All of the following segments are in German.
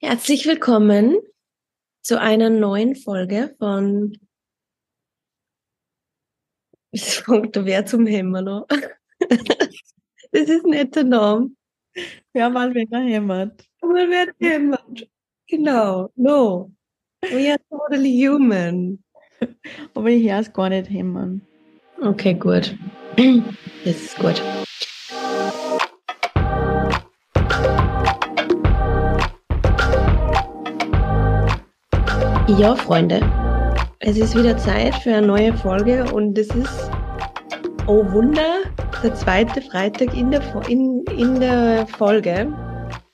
Herzlich willkommen zu einer neuen Folge von Es fängt wer zum Hämmer noch. Das ist nicht der Name. Ja, mal wenn er hämmert. Mal wer hämmert. Genau, no. We are totally human. Aber ich höre es gar nicht hämmern. Okay, gut. Das ist gut. Ja, Freunde, es ist wieder Zeit für eine neue Folge und es ist, oh Wunder, der zweite Freitag in der, in, in der Folge,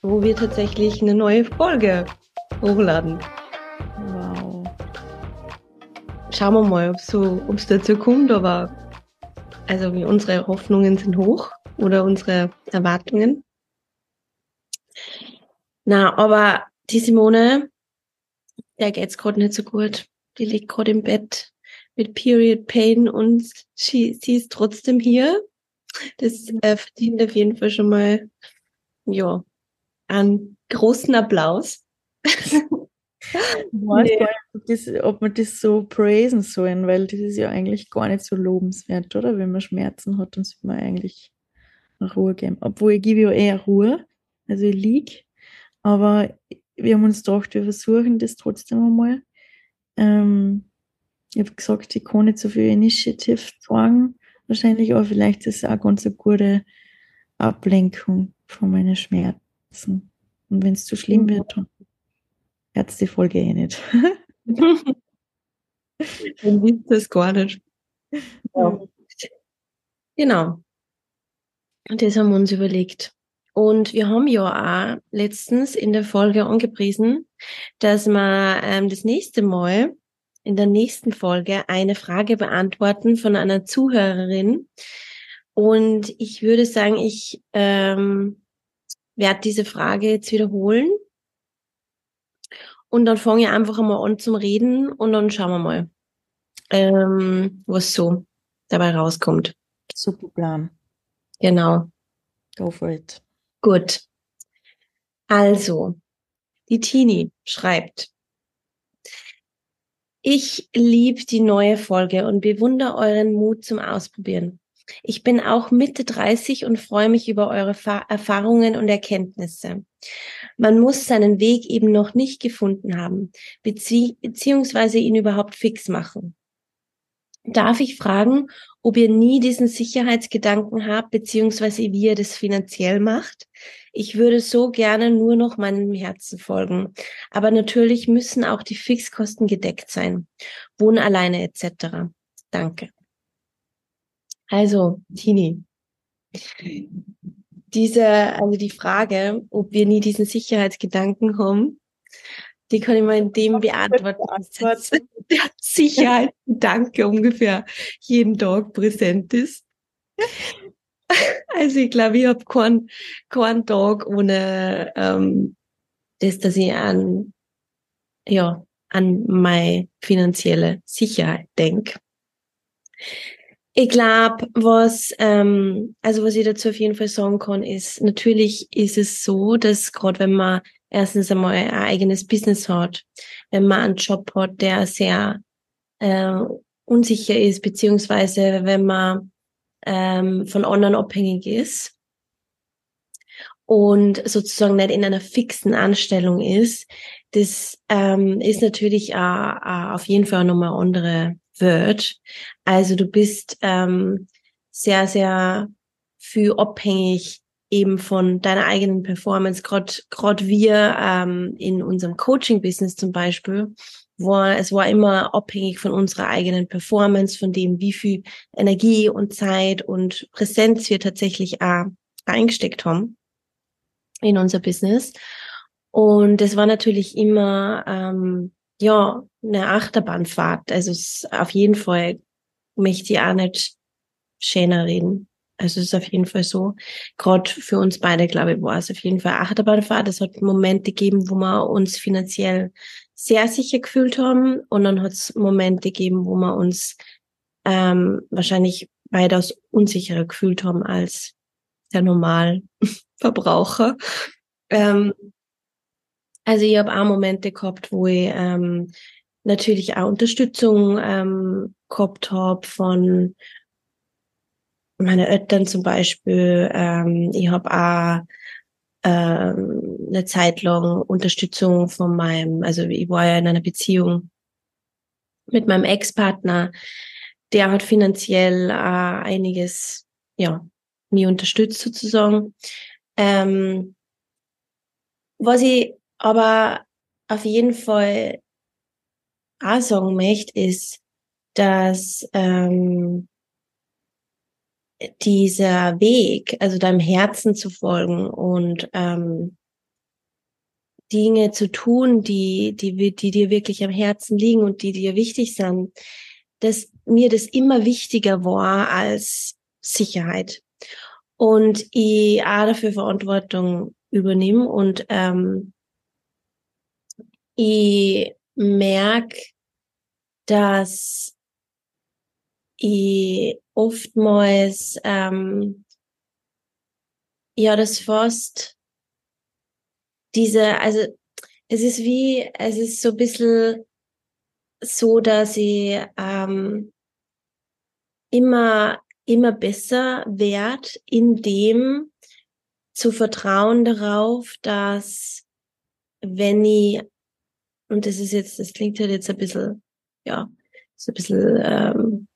wo wir tatsächlich eine neue Folge hochladen. Wow. Schauen wir mal, ob es so, dazu kommt, aber also unsere Hoffnungen sind hoch oder unsere Erwartungen. Na, aber die Simone, der geht's gerade nicht so gut. Die liegt gerade im Bett mit Period Pain und sie, sie ist trotzdem hier. Das äh, verdient auf jeden Fall schon mal, ja, einen großen Applaus. Nee. ob, das, ob wir das so praisen sollen, weil das ist ja eigentlich gar nicht so lobenswert, oder? Wenn man Schmerzen hat, dann sollte man eigentlich Ruhe geben. Obwohl ich gebe ja eher Ruhe, also ich lieg, aber wir haben uns gedacht, wir versuchen das trotzdem einmal. Ähm, ich habe gesagt, ich kann nicht so viel Initiative zeigen, wahrscheinlich, aber vielleicht ist es auch ganz eine gute Ablenkung von meinen Schmerzen. Und wenn es zu schlimm wird, dann hört die Folge eh nicht. Dann wisst ihr es gar nicht. Ja. Genau. Und das haben wir uns überlegt. Und wir haben ja auch letztens in der Folge angepriesen, dass wir ähm, das nächste Mal in der nächsten Folge eine Frage beantworten von einer Zuhörerin. Und ich würde sagen, ich ähm, werde diese Frage jetzt wiederholen. Und dann fange ich einfach einmal an zum Reden und dann schauen wir mal, ähm, was so dabei rauskommt. Super Plan. Genau. Go for it. Gut. Also, die Tini schreibt, ich liebe die neue Folge und bewundere euren Mut zum Ausprobieren. Ich bin auch Mitte 30 und freue mich über eure Fa Erfahrungen und Erkenntnisse. Man muss seinen Weg eben noch nicht gefunden haben, bezieh beziehungsweise ihn überhaupt fix machen. Darf ich fragen, ob ihr nie diesen Sicherheitsgedanken habt, beziehungsweise wie ihr das finanziell macht? Ich würde so gerne nur noch meinem Herzen folgen. Aber natürlich müssen auch die Fixkosten gedeckt sein. Wohnen alleine etc. Danke. Also, Tini. Diese, also die Frage, ob wir nie diesen Sicherheitsgedanken haben, die kann ich mal in dem beantworten, dass der Sicherheitsgedanke ungefähr jeden Tag präsent ist. Also ich glaube, ich habe keinen keinen Tag ohne ähm, das, dass ich an ja an meine finanzielle Sicherheit denk. Ich glaube, was ähm, also was ich dazu auf jeden Fall sagen kann, ist natürlich ist es so, dass gerade wenn man erstens einmal ein eigenes Business hat, wenn man einen Job hat, der sehr äh, unsicher ist, beziehungsweise wenn man ähm, von anderen abhängig ist und sozusagen nicht in einer fixen Anstellung ist, das ähm, ist natürlich äh, äh, auf jeden Fall nochmal andere Welt. Also du bist ähm, sehr, sehr viel abhängig eben von deiner eigenen Performance. Gerade wir ähm, in unserem Coaching-Business zum Beispiel, war es war immer abhängig von unserer eigenen Performance, von dem, wie viel Energie und Zeit und Präsenz wir tatsächlich auch reingesteckt haben in unser Business. Und es war natürlich immer ähm, ja eine Achterbahnfahrt. Also es auf jeden Fall möchte ich auch nicht schöner reden. Also es ist auf jeden Fall so. Gerade für uns beide, glaube ich, war es auf jeden Fall Achterbahnfahrt. Es hat Momente gegeben, wo wir uns finanziell sehr sicher gefühlt haben. Und dann hat es Momente gegeben, wo wir uns ähm, wahrscheinlich weitaus unsicherer gefühlt haben als der Normalverbraucher. Ähm, Also ich habe auch Momente gehabt, wo ich ähm, natürlich auch Unterstützung ähm, gehabt habe von meinen Eltern zum Beispiel. Ähm, ich habe auch ähm, eine Zeit lang Unterstützung von meinem, also ich war ja in einer Beziehung mit meinem Ex-Partner, der hat finanziell äh, einiges, ja, mir unterstützt sozusagen. Ähm, was ich aber auf jeden Fall auch sagen möchte, ist, dass ähm, dieser Weg, also deinem Herzen zu folgen und ähm, Dinge zu tun, die, die, die dir wirklich am Herzen liegen und die dir wichtig sind, dass mir das immer wichtiger war als Sicherheit. Und ich auch dafür Verantwortung übernehme und ähm, ich merke, dass ich oftmals ähm, ja das fast diese, also es ist wie, es ist so ein bisschen so, dass ich ähm, immer, immer besser werd, in dem zu vertrauen darauf, dass wenn ich, und das ist jetzt, das klingt halt jetzt ein bisschen, ja, so ein bisschen ähm,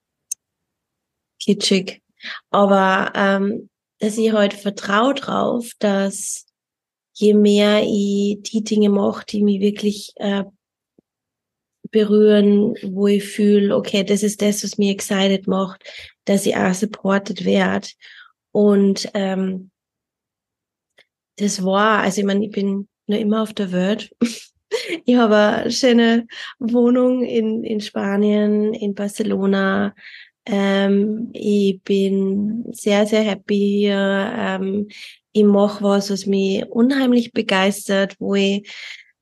kitschig. Aber ähm, dass ich halt vertraue drauf, dass je mehr ich die Dinge mache, die mich wirklich äh, berühren, wo ich fühle, okay, das ist das, was mir excited macht, dass ich auch supported werde. Und ähm, das war, also ich meine, ich bin nur immer auf der Welt. ich habe eine schöne Wohnung in, in Spanien, in Barcelona, ähm, ich bin sehr, sehr happy hier. Ähm, ich mache was, was mich unheimlich begeistert, wo ich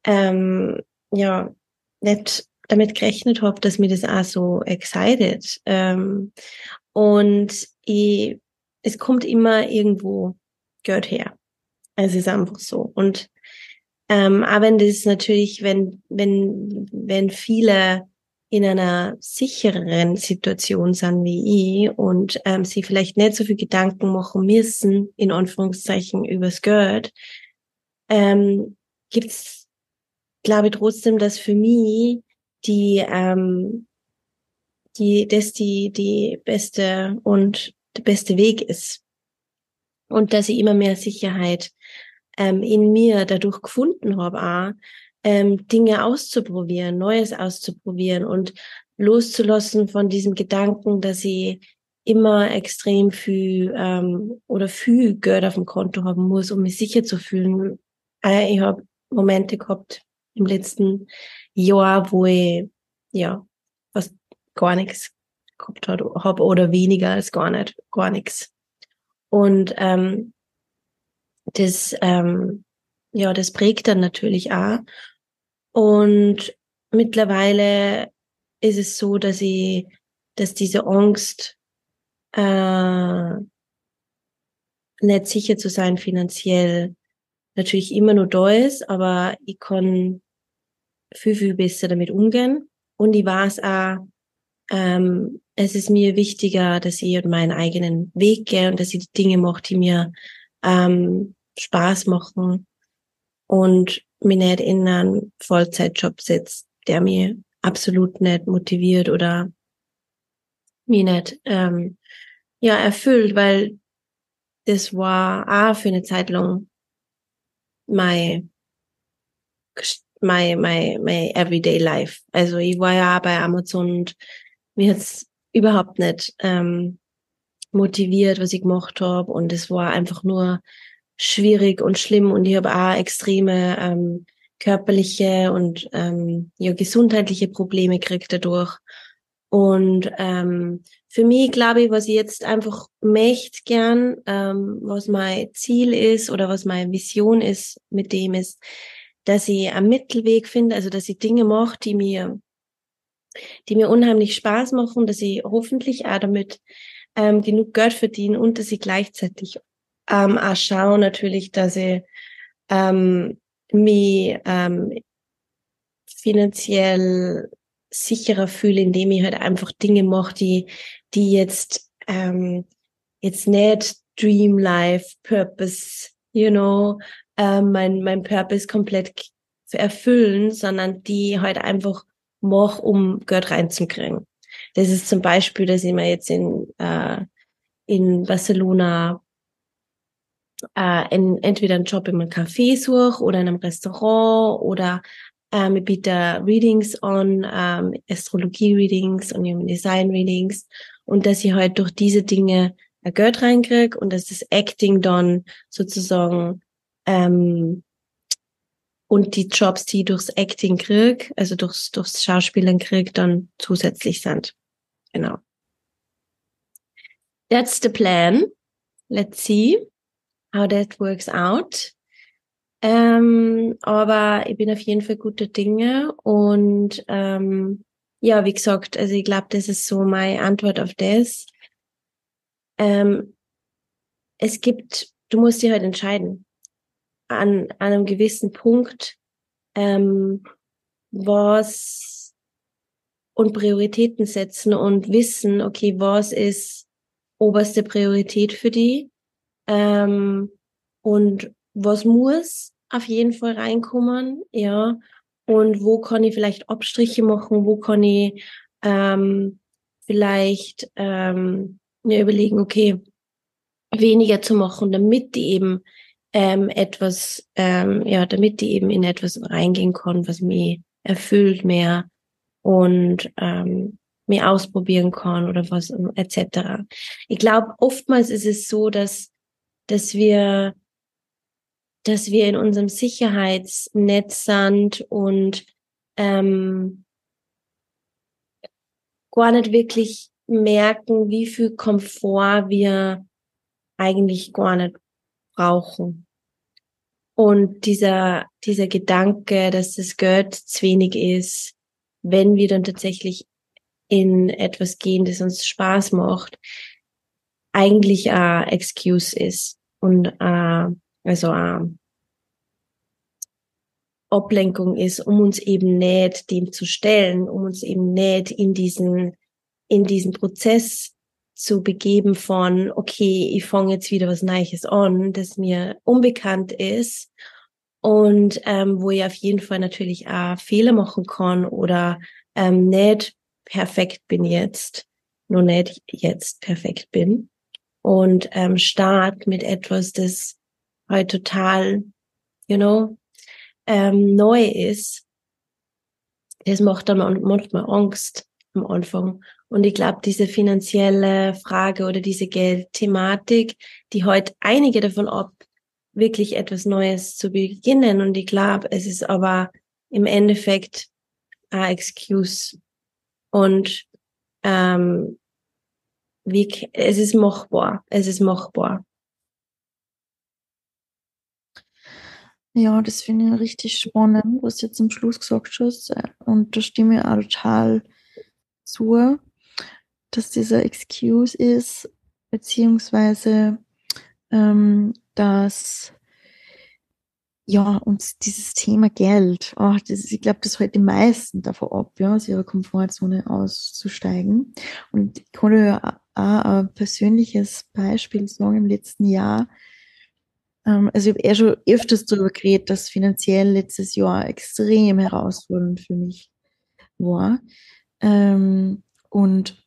ähm, ja nicht damit gerechnet habe, dass mir das auch so excited. Ähm, und ich, es kommt immer irgendwo Geld her. Es ist einfach so. Und ähm, aber das natürlich, wenn, wenn, wenn viele in einer sichereren Situation sind wie ich und ähm, sie vielleicht nicht so viel Gedanken machen müssen, in Anführungszeichen, übers Geld, ähm, gibt's, glaube ich, trotzdem, dass für mich die, ähm, die, das die, die beste und der beste Weg ist. Und dass ich immer mehr Sicherheit ähm, in mir dadurch gefunden habe, ähm, Dinge auszuprobieren, Neues auszuprobieren und loszulassen von diesem Gedanken, dass ich immer extrem viel ähm, oder viel Geld auf dem Konto haben muss, um mich sicher zu fühlen. Äh, ich habe Momente gehabt im letzten Jahr, wo ich ja fast gar nichts gehabt habe oder weniger als gar nicht, gar nichts. Und ähm, das ähm, ja, das prägt dann natürlich auch. Und mittlerweile ist es so, dass ich, dass diese Angst, äh, nicht sicher zu sein finanziell natürlich immer nur da ist, aber ich kann viel, viel besser damit umgehen. Und ich weiß auch, ähm, es ist mir wichtiger, dass ich meinen eigenen Weg gehe und dass ich die Dinge mache, die mir ähm, Spaß machen und mich nicht in einen Vollzeitjob setzt, der mir absolut nicht motiviert oder mich nicht ähm, ja erfüllt, weil das war auch für eine Zeit lang my my my my everyday life. Also ich war ja bei Amazon und mir hat's überhaupt nicht ähm, motiviert, was ich gemacht habe und es war einfach nur schwierig und schlimm und ich habe auch extreme ähm, körperliche und ähm, ja, gesundheitliche Probleme gekriegt dadurch. Und ähm, für mich, glaube ich, was ich jetzt einfach möchte gern, ähm, was mein Ziel ist oder was meine Vision ist mit dem ist, dass ich einen Mittelweg finde, also dass ich Dinge mache, die mir, die mir unheimlich Spaß machen, dass ich hoffentlich auch damit ähm, genug Geld verdiene und dass ich gleichzeitig ähm, auch schaue natürlich, dass ich ähm, mich ähm, finanziell sicherer fühle, indem ich halt einfach Dinge mache, die, die jetzt, ähm, jetzt nicht Dream Life, Purpose, you know, äh, mein, mein Purpose komplett erfüllen, sondern die halt einfach mache, um Geld reinzukriegen. Das ist zum Beispiel, dass ich mir jetzt in, äh, in Barcelona äh, in, entweder einen Job in einem Café suche oder in einem Restaurant oder ähm, ich biete Readings an, ähm, Astrologie-Readings und Human Design-Readings und dass ich halt durch diese Dinge ein Geld reinkriege und dass das Acting dann sozusagen ähm, und die Jobs, die ich durchs Acting krieg, also durchs, durchs Schauspielern krieg, dann zusätzlich sind. Genau. That's the plan. Let's see how that works out. Ähm, aber ich bin auf jeden Fall gute Dinge und ähm, ja, wie gesagt, also ich glaube, das ist so meine Antwort auf das. Ähm, es gibt, du musst dich halt entscheiden an, an einem gewissen Punkt, ähm, was und Prioritäten setzen und wissen, okay, was ist oberste Priorität für die ähm, und was muss auf jeden Fall reinkommen, ja, und wo kann ich vielleicht Abstriche machen, wo kann ich ähm, vielleicht ähm, mir überlegen, okay, weniger zu machen, damit die eben ähm, etwas, ähm, ja, damit die eben in etwas reingehen kann, was mich erfüllt mehr und ähm, mir ausprobieren kann oder was etc. Ich glaube, oftmals ist es so, dass dass wir dass wir in unserem Sicherheitsnetz sind und ähm, gar nicht wirklich merken, wie viel Komfort wir eigentlich gar nicht brauchen. Und dieser, dieser Gedanke, dass das Geld zu wenig ist, wenn wir dann tatsächlich in etwas gehen, das uns Spaß macht, eigentlich ein Excuse ist und äh, also eine Ablenkung ist, um uns eben nicht dem zu stellen, um uns eben nicht in diesen in diesen Prozess zu begeben von, okay, ich fange jetzt wieder was Neues an, das mir unbekannt ist und ähm, wo ich auf jeden Fall natürlich auch Fehler machen kann oder ähm, nicht perfekt bin jetzt, nur nicht jetzt perfekt bin und ähm, start mit etwas, das halt total, you know, ähm, neu ist. Das macht dann manchmal Angst am Anfang. Und ich glaube, diese finanzielle Frage oder diese Geldthematik, die heute einige davon ab, wirklich etwas Neues zu beginnen. Und ich glaube, es ist aber im Endeffekt ein Excuse. Und ähm, wie, es ist machbar. Es ist machbar. Ja, das finde ich richtig spannend, was du jetzt am Schluss gesagt hast. Und da stimme ich auch total zu dass dieser Excuse ist, beziehungsweise ähm, dass ja, uns dieses Thema Geld, oh, das ich glaube, das hält die meisten davon ab, ja, aus ihrer Komfortzone auszusteigen. Und ich konnte ja ein persönliches Beispiel sagen im letzten Jahr. Ähm, also ich habe eh schon öfters darüber geredet, dass finanziell letztes Jahr extrem herausfordernd für mich war. Ähm, und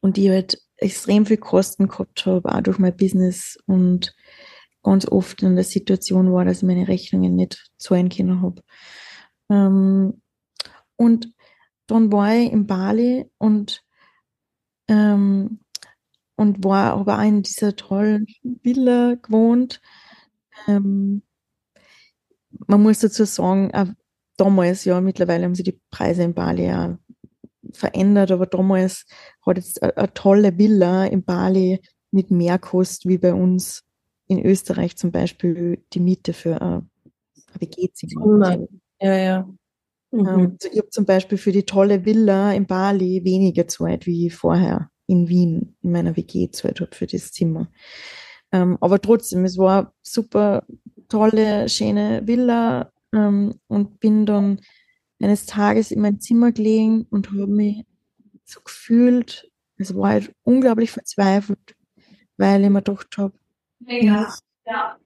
und die halt extrem viel Kosten gehabt habe, auch durch mein Business und ganz oft in der Situation war, dass ich meine Rechnungen nicht zahlen können habe. Ähm, und dann war ich in Bali und, ähm, und war auch in dieser tollen Villa gewohnt. Ähm, man muss dazu sagen, auch damals, ja, mittlerweile haben sich die Preise in Bali ja verändert, aber damals hat jetzt eine, eine tolle Villa in Bali mit mehr Kost wie bei uns in Österreich zum Beispiel die Miete für ein WG-Zimmer. Ja, ja. Mhm. Ich habe zum Beispiel für die tolle Villa in Bali weniger Zeit wie vorher in Wien in meiner WG Zeit habe für das Zimmer. Ähm, aber trotzdem, es war super tolle, schöne Villa ähm, und bin dann eines Tages in mein Zimmer gelegen und habe mich so gefühlt, es war halt unglaublich verzweifelt, weil ich mir gedacht habe, ja. ja.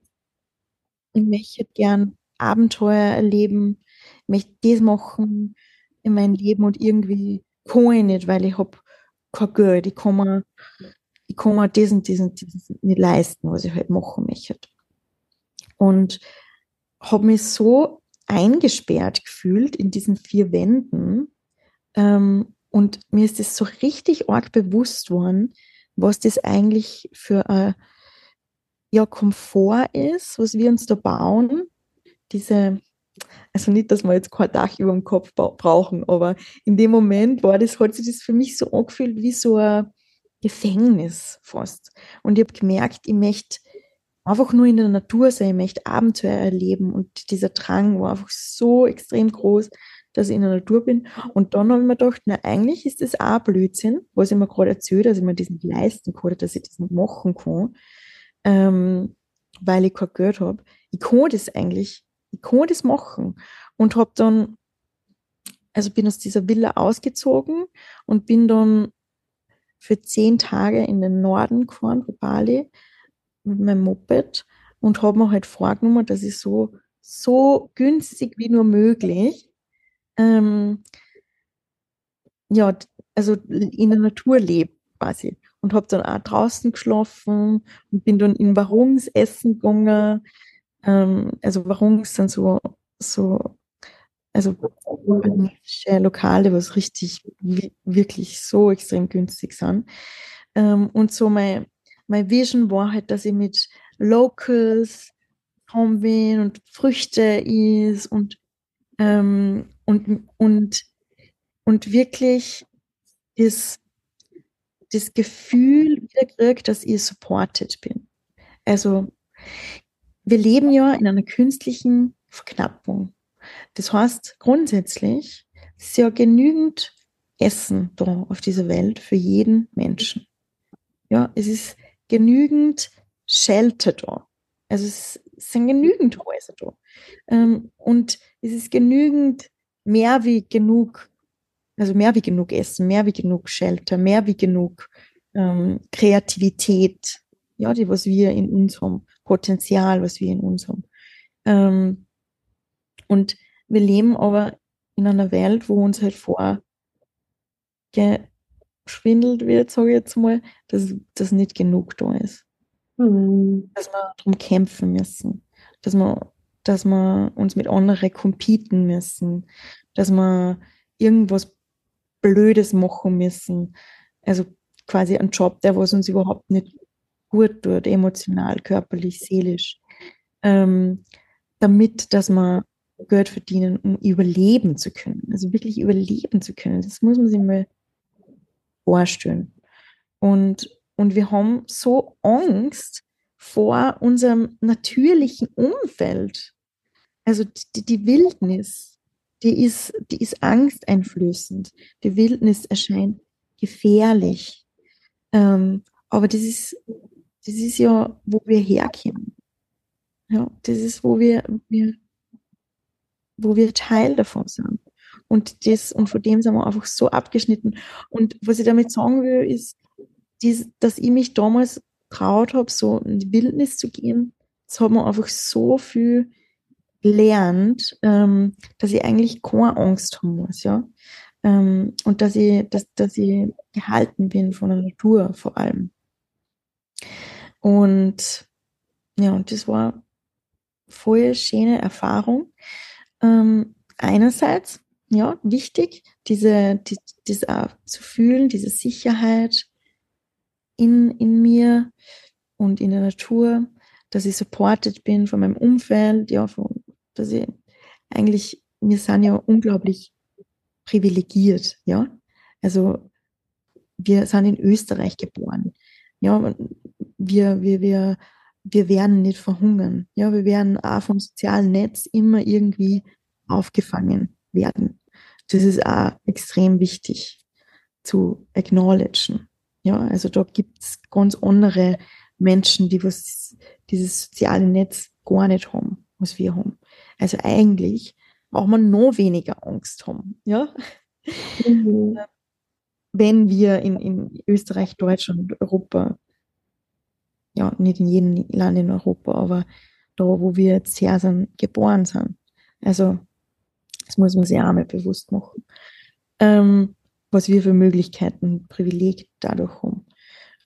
ich möchte gern Abenteuer erleben, möchte das machen in meinem Leben und irgendwie kann ich nicht, weil ich habe kein Geld, ich kann mir, ich kann mir das und das und das nicht leisten, was ich halt machen möchte. Und habe mich so eingesperrt gefühlt in diesen vier Wänden. Ähm, und mir ist das so richtig arg bewusst worden, was das eigentlich für ein ja, Komfort ist, was wir uns da bauen. Diese, also nicht, dass wir jetzt kein Dach über dem Kopf brauchen, aber in dem Moment war das, hat sich das für mich so angefühlt wie so ein Gefängnis fast. Und ich habe gemerkt, ich möchte einfach nur in der Natur sein, ich möchte Abenteuer erleben und dieser Drang war einfach so extrem groß, dass ich in der Natur bin. Und dann habe ich mir gedacht, na, eigentlich ist das auch Blödsinn, was ich mir gerade erzählt, dass ich mir das nicht leisten kann, dass ich das nicht machen kann, ähm, weil ich kein Geld habe. Ich kann das eigentlich, ich kann das machen. Und habe dann, also bin aus dieser Villa ausgezogen und bin dann für zehn Tage in den Norden gefahren, bei Bali, mit meinem Moped und habe mir halt vorgenommen, dass ich so, so günstig wie nur möglich, ähm, ja, also in der Natur lebe quasi. Und habe dann auch draußen geschlafen und bin dann in Warungs essen gegangen. Ähm, also Warungs sind so, so also Lokale, was richtig, wirklich so extrem günstig sind. Ähm, und so mein, mein Vision war halt, dass ich mit Locals bin und Früchte is und, ähm, und, und, und wirklich ist das Gefühl wieder kriege, dass ich supported bin. Also wir leben ja in einer künstlichen Verknappung. Das heißt, grundsätzlich ist ja genügend Essen da auf dieser Welt für jeden Menschen. Ja, es ist genügend Shelter da. Also es sind genügend Häuser da. Ähm, und es ist genügend, mehr wie genug, also mehr wie genug Essen, mehr wie genug Shelter, mehr wie genug ähm, Kreativität, ja, die, was wir in uns haben, Potenzial, was wir in uns haben. Ähm, und wir leben aber in einer Welt, wo uns halt vor geschwindelt wird, sage ich jetzt mal, dass das nicht genug da ist. Mhm. Dass wir darum kämpfen müssen, dass wir, dass wir uns mit anderen competen müssen, dass wir irgendwas Blödes machen müssen. Also quasi ein Job, der was uns überhaupt nicht gut tut, emotional, körperlich, seelisch. Ähm, damit, dass wir Geld verdienen, um überleben zu können. Also wirklich überleben zu können. Das muss man sich mal vorstellen. Und, und wir haben so Angst vor unserem natürlichen Umfeld. Also die, die Wildnis, die ist, die ist angsteinflößend. Die Wildnis erscheint gefährlich. Ähm, aber das ist, das ist ja, wo wir herkommen. Ja, das ist, wo wir, wir, wo wir Teil davon sind. Und das, und von dem sind wir einfach so abgeschnitten. Und was ich damit sagen will, ist, dies, dass ich mich damals traut habe, so in die Wildnis zu gehen. Das hat man einfach so viel gelernt, ähm, dass ich eigentlich keine Angst haben muss, ja. Ähm, und dass ich, dass, dass ich gehalten bin von der Natur vor allem. Und ja, und das war voll schöne Erfahrung. Ähm, einerseits ja, wichtig, diese, die, das auch zu fühlen, diese Sicherheit in, in mir und in der Natur, dass ich supported bin von meinem Umfeld, ja, von, dass ich eigentlich, wir sind ja unglaublich privilegiert, ja. Also wir sind in Österreich geboren. Ja, wir, wir, wir, wir werden nicht verhungern. Ja, wir werden auch vom sozialen Netz immer irgendwie aufgefangen werden. Das ist auch extrem wichtig zu acknowledgen. Ja, also da gibt es ganz andere Menschen, die was dieses soziale Netz gar nicht haben, was wir haben. Also eigentlich braucht man noch weniger Angst haben, ja. Mhm. Wenn wir in, in Österreich, Deutschland, Europa, ja, nicht in jedem Land in Europa, aber da, wo wir jetzt her sind, geboren sind. Also, das muss man sich auch mal bewusst machen. Ähm, was wir für Möglichkeiten, Privileg dadurch haben.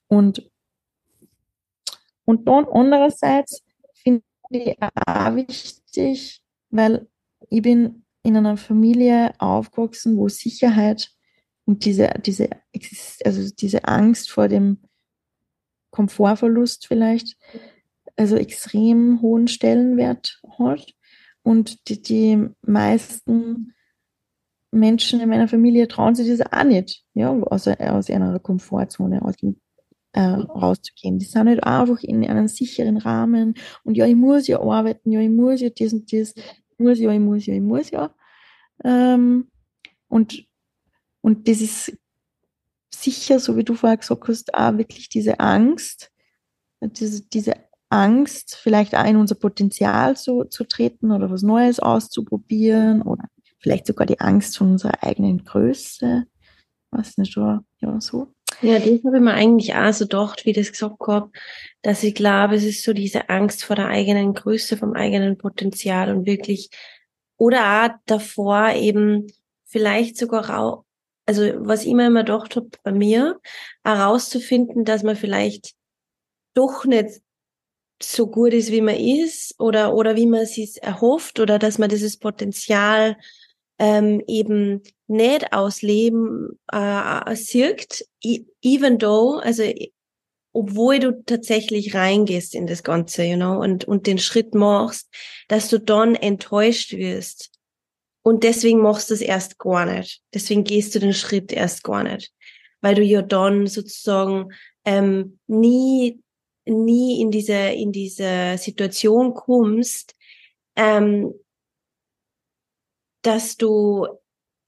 Und, und dann andererseits finde ich auch wichtig, weil ich bin in einer Familie aufgewachsen, wo Sicherheit und diese, diese, also diese Angst vor dem Komfortverlust vielleicht, also extrem hohen Stellenwert hat. Und die, die meisten Menschen in meiner Familie trauen sich das auch nicht, ja, aus, aus einer Komfortzone aus, äh, rauszugehen. Die sind halt einfach in einem sicheren Rahmen und ja, ich muss ja arbeiten, ja, ich muss ja das und das, ich muss ja, ich muss ja, ich muss ja. Ähm, und, und das ist sicher, so wie du vorher gesagt hast, auch wirklich diese Angst, diese, diese Angst, vielleicht auch in unser Potenzial zu, zu treten oder was Neues auszuprobieren oder vielleicht sogar die Angst von unserer eigenen Größe. Was nicht, oder? Ja, so. Ja, das habe ich mir eigentlich auch so gedacht, wie das gesagt habe, dass ich glaube, es ist so diese Angst vor der eigenen Größe, vom eigenen Potenzial und wirklich, oder auch davor eben vielleicht sogar also was ich mir immer gedacht habe bei mir, herauszufinden, dass man vielleicht doch nicht so gut ist, wie man ist oder, oder wie man es sich erhofft oder dass man dieses Potenzial ähm, eben nicht ausleben äh, sirkt, even though, also obwohl du tatsächlich reingehst in das Ganze, you know, und, und den Schritt machst, dass du dann enttäuscht wirst. Und deswegen machst du es erst gar nicht. Deswegen gehst du den Schritt erst gar nicht. Weil du ja dann sozusagen ähm, nie nie in diese, in diese Situation kommst, ähm, dass du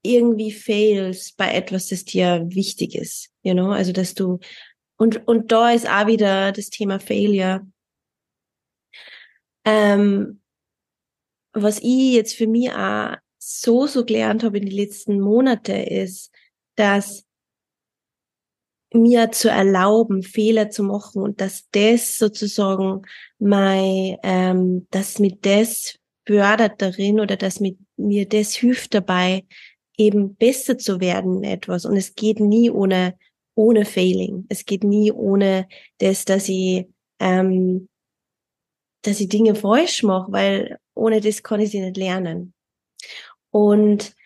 irgendwie fails bei etwas, das dir wichtig ist, you know, also dass du, und, und da ist auch wieder das Thema Failure. Ähm, was ich jetzt für mich auch so, so gelernt habe in den letzten Monaten ist, dass mir zu erlauben, Fehler zu machen und dass das sozusagen mein, ähm, dass mir das fördert darin oder dass mit mir das hilft dabei, eben besser zu werden in etwas. Und es geht nie ohne, ohne Failing. Es geht nie ohne das, dass ich, ähm, dass ich Dinge falsch mache, weil ohne das kann ich sie nicht lernen. Und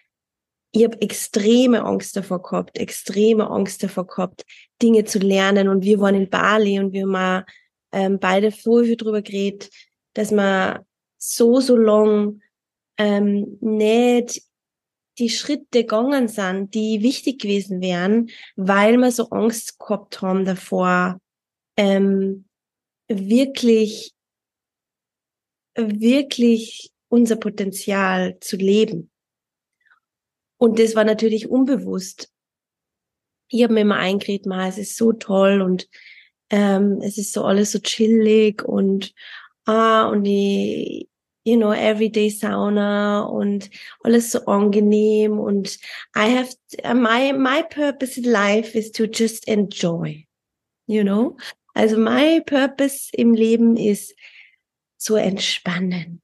ich habe extreme Angst davor gehabt, extreme Angst davor gehabt, Dinge zu lernen. Und wir waren in Bali und wir haben ähm, beide so viel drüber geredet, dass wir so, so lang ähm, nicht die Schritte gegangen sind, die wichtig gewesen wären, weil wir so Angst gehabt haben davor, ähm, wirklich, wirklich unser Potenzial zu leben. Und das war natürlich unbewusst. Ich habe mir immer eingeredet, ma, es ist so toll und ähm, es ist so alles so chillig und ah, und die, you know, everyday Sauna und alles so angenehm und I have, my, my purpose in life is to just enjoy, you know? Also my purpose im Leben ist zu entspannen.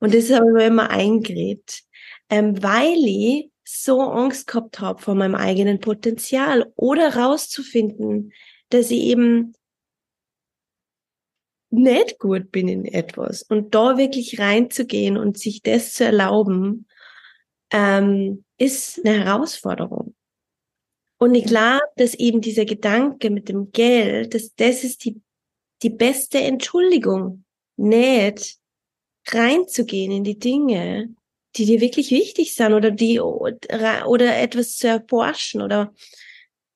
Und das habe ich mir immer eingeredet, ähm, weil ich so Angst gehabt habe vor meinem eigenen Potenzial oder rauszufinden, dass ich eben nicht gut bin in etwas und da wirklich reinzugehen und sich das zu erlauben, ähm, ist eine Herausforderung. Und ich glaube, dass eben dieser Gedanke mit dem Geld, dass das ist die, die beste Entschuldigung, nicht reinzugehen in die Dinge, die dir wirklich wichtig sind oder die oder etwas zu erforschen oder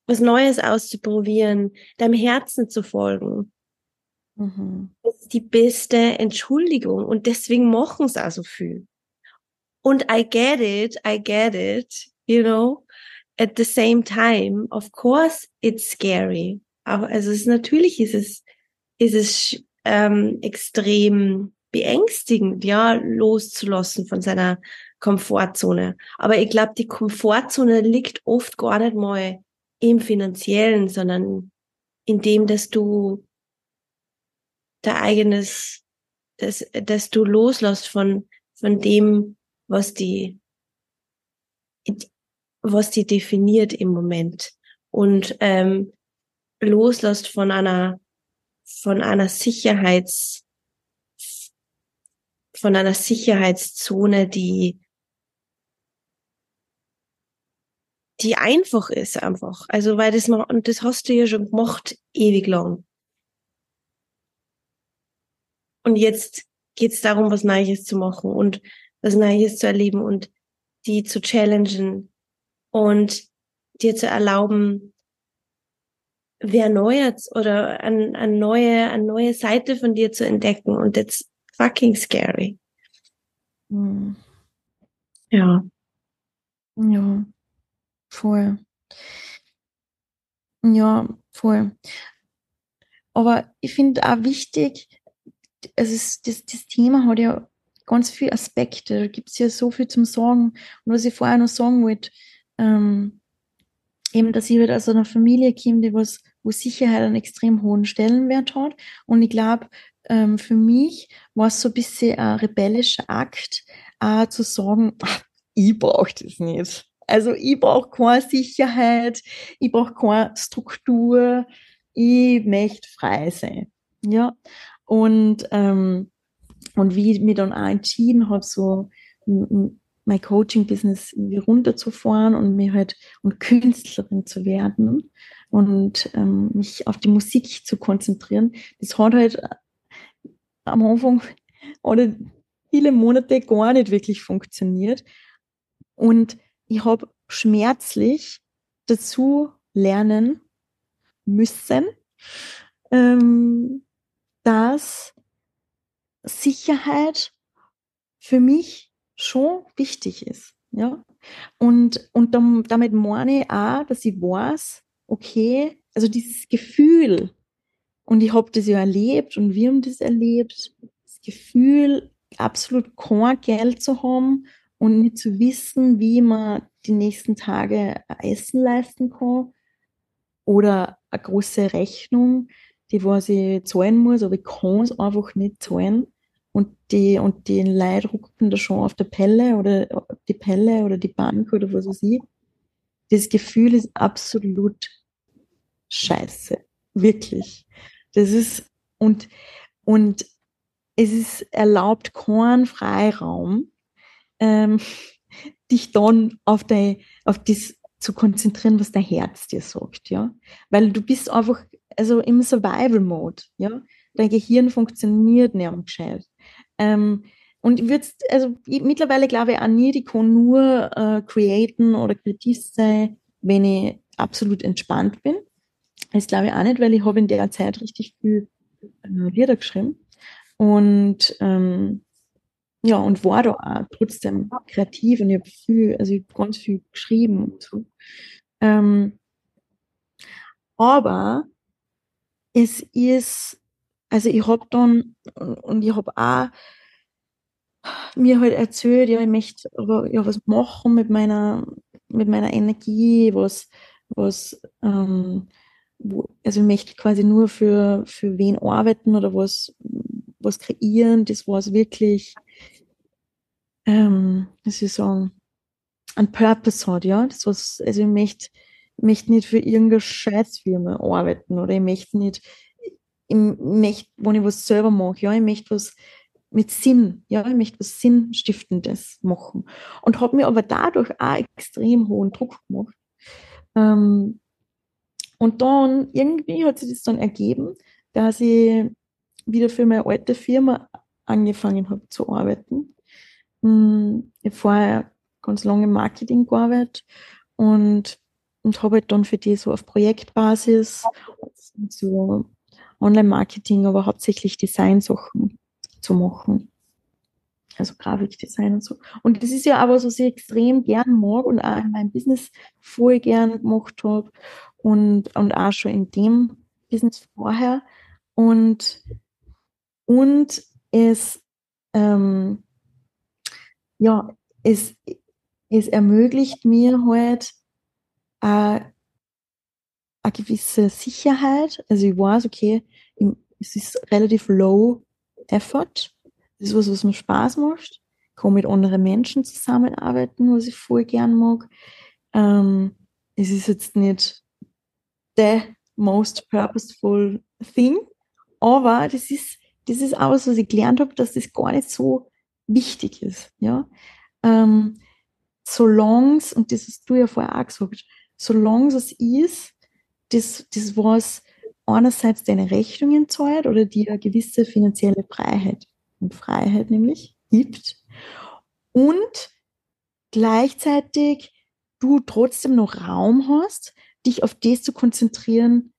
was Neues auszuprobieren, deinem Herzen zu folgen. Mhm. Das ist die beste Entschuldigung und deswegen machen es auch so viel. Und I get it, I get it, you know, at the same time, of course it's scary. Aber also es ist, natürlich ist es, ist es ähm, extrem beängstigend, ja, loszulassen von seiner Komfortzone. Aber ich glaube, die Komfortzone liegt oft gar nicht mal im finanziellen, sondern in dem, dass du dein eigenes, dass, dass du loslässt von, von dem, was die, was die definiert im Moment und ähm, loslässt von einer, von einer Sicherheits, von einer Sicherheitszone, die, die einfach ist einfach. Also, weil das, und das hast du ja schon gemacht, ewig lang. Und jetzt geht's darum, was Neues zu machen und was Neues zu erleben und die zu challengen und dir zu erlauben, wer Neues oder eine, eine neue, eine neue Seite von dir zu entdecken. Und that's fucking scary. Hm. Ja. Ja, voll. Ja, voll. Aber ich finde auch wichtig, also das, das Thema hat ja ganz viele Aspekte. Da gibt es ja so viel zum Sagen. Und was ich vorher noch sagen wollte, ähm, eben, dass ich halt aus einer Familie komme, die was, wo Sicherheit einen extrem hohen Stellenwert hat. Und ich glaube, ähm, für mich war es so ein bisschen ein rebellischer Akt, auch zu sagen, ach, ich brauche das nicht. Also ich brauche keine Sicherheit, ich brauche keine Struktur, ich möchte frei sein. Ja. Und, ähm, und wie ich mich dann auch entschieden habe, so mein Coaching-Business runterzufahren und mir halt und Künstlerin zu werden und ähm, mich auf die Musik zu konzentrieren, das hat halt am Anfang oder viele Monate gar nicht wirklich funktioniert. Und ich habe schmerzlich dazu lernen müssen, ähm, dass Sicherheit für mich schon wichtig ist. Ja? Und, und damit meine ich auch, dass ich weiß, okay, also dieses Gefühl, und ich habe das ja erlebt und wir haben das erlebt, das Gefühl, absolut kein Geld zu haben und nicht zu wissen, wie man die nächsten Tage Essen leisten kann oder eine große Rechnung, die was ich zahlen muss, aber ich kann es einfach nicht zahlen und die und die Leute rucken da schon auf der Pelle oder die Pelle oder die Bank oder was weiß ich. Das Gefühl ist absolut scheiße. Wirklich. Das ist, und, und es ist erlaubt kein Freiraum, ähm, dich dann auf, dein, auf das zu konzentrieren, was dein Herz dir sagt, ja. Weil du bist einfach, also im Survival-Mode, ja. Dein Gehirn funktioniert nicht am gescheit. Ähm, und ich würde, also ich, mittlerweile glaube ich auch nie, ich kann nur äh, createn oder kreativ sein, wenn ich absolut entspannt bin. Das glaube ich auch nicht, weil ich habe in der Zeit richtig viel äh, Lieder geschrieben. Und ähm, ja, und war da auch trotzdem kreativ und ich habe viel, also ich ganz viel geschrieben und so. Ähm, aber es ist, also ich habe dann, und ich habe auch mir halt erzählt, ja, ich möchte ja was machen mit meiner, mit meiner Energie, was, was, ähm, wo, also ich möchte quasi nur für, für wen arbeiten oder was, was kreieren, das was wirklich, ähm, wie soll ich sagen, ein Purpose hat, ja. Das was, also ich möchte, möchte nicht für irgendeine Scheißfirma arbeiten oder ich möchte nicht, ich möchte, wenn ich was selber mache, ja, ich möchte was mit Sinn, ja, ich möchte was Sinnstiftendes machen. Und habe mir aber dadurch auch extrem hohen Druck gemacht. Ähm, und dann irgendwie hat sich das dann ergeben, dass ich wieder für meine alte Firma angefangen habe zu arbeiten. Hm, ich habe vorher ganz lange im Marketing gearbeitet und, und habe halt dann für die so auf Projektbasis so Online-Marketing, aber hauptsächlich Design-Sachen zu machen. Also Grafikdesign und so. Und das ist ja aber so, was ich extrem gern mag und auch in meinem Business voll gern gemacht habe und, und auch schon in dem Business vorher. Und, und es ähm, ja, es, es ermöglicht mir halt eine gewisse Sicherheit. Also ich weiß, okay, es ist relativ low effort. Das ist was, was mir Spaß macht. Ich kann mit anderen Menschen zusammenarbeiten, was ich voll gern mag. Ähm, es ist jetzt nicht the most purposeful thing, aber das ist, das ist auch was, was ich gelernt habe, dass das gar nicht so wichtig ist. Ja? Ähm, solange und das hast du ja vorher auch gesagt, solange es ist, das, das was einerseits deine Rechnungen zahlt oder dir eine gewisse finanzielle Freiheit und Freiheit nämlich gibt und gleichzeitig du trotzdem noch Raum hast, dich auf das zu konzentrieren,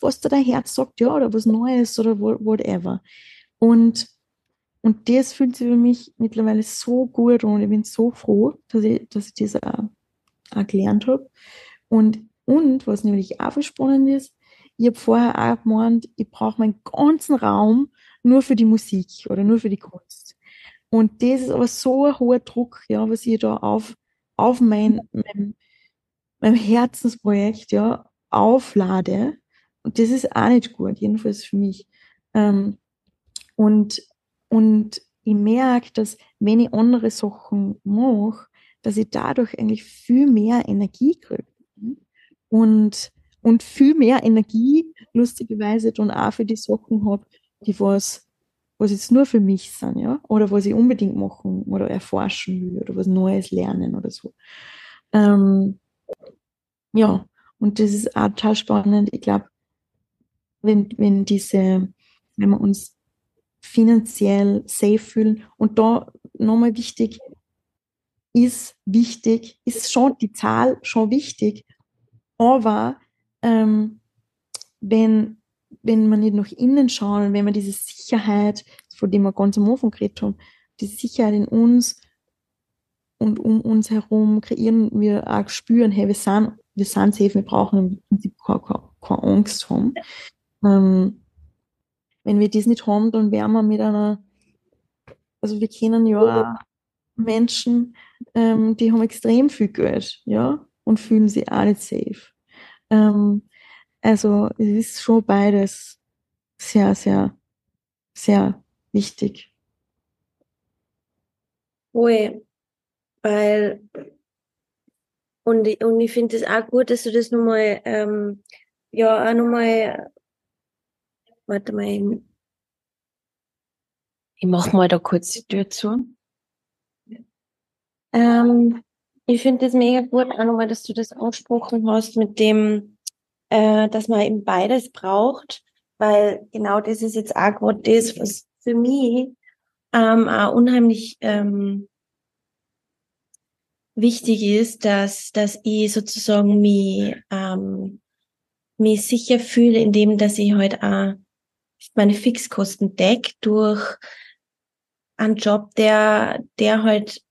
was da dein Herz sagt, ja, oder was Neues oder whatever. Und, und das fühlt sich für mich mittlerweile so gut und ich bin so froh, dass ich, dass ich das auch, auch gelernt habe. Und, und was nämlich auch spannend ist, ich habe vorher auch gemeint, ich brauche meinen ganzen Raum nur für die Musik oder nur für die Kunst. Und das ist aber so ein hoher Druck, ja, was ich da auf, auf mein, mein, mein Herzensprojekt ja, auflade. Und das ist auch nicht gut, jedenfalls für mich. Ähm, und, und ich merke, dass wenn ich andere Sachen mache, dass ich dadurch eigentlich viel mehr Energie kriege. Und, und viel mehr Energie, lustigerweise, dann auch für die Sachen habe, die was, was jetzt nur für mich sind, ja, oder was ich unbedingt machen oder erforschen will oder was Neues lernen oder so. Ähm, ja, und das ist auch total spannend. Ich glaube, wenn, wenn diese, wenn wir uns finanziell safe fühlen und da nochmal wichtig, ist wichtig, ist schon die Zahl schon wichtig, aber ähm, wenn, wenn man nicht nach innen schauen, wenn man diese Sicherheit, von dem wir ganz am Anfang geredet haben, diese Sicherheit in uns und um uns herum kreieren, wir auch spüren, hey, wir sind, wir sind safe, wir brauchen im Prinzip keine, keine, Angst haben. Ähm, wenn wir das nicht haben, dann wären wir mit einer, also wir kennen ja Menschen, ähm, die haben extrem viel Geld, ja, und fühlen sich auch nicht safe. Ähm, also es ist schon beides sehr, sehr, sehr wichtig. Ui, weil und, und ich finde es auch gut, dass du das nochmal, ähm, ja, auch nochmal, warte mal, ich, ich mach mal da kurz die Tür zu. Ähm, ich finde es mega gut, auch nochmal, dass du das angesprochen hast mit dem, äh, dass man eben beides braucht, weil genau das ist jetzt auch gerade das, was für mich ähm, auch unheimlich ähm, wichtig ist, dass, dass ich sozusagen mich, ähm, mich sicher fühle, indem dass ich halt auch meine Fixkosten deck durch einen Job, der, der halt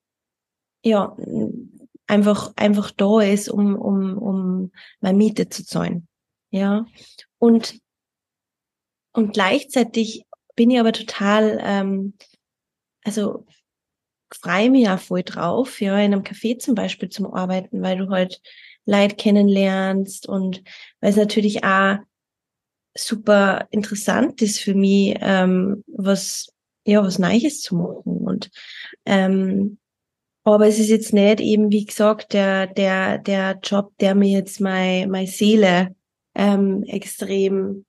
ja einfach einfach da ist, um um um meine Miete zu zahlen, ja. Und und gleichzeitig bin ich aber total ähm, also freue mich auch voll drauf, ja, in einem Café zum Beispiel zum Arbeiten, weil du halt Leid kennenlernst und weil es natürlich auch super interessant ist für mich, ähm, was, ja, was Neues zu machen und, ähm, aber es ist jetzt nicht eben, wie gesagt, der, der, der Job, der mir jetzt meine, meine Seele, ähm, extrem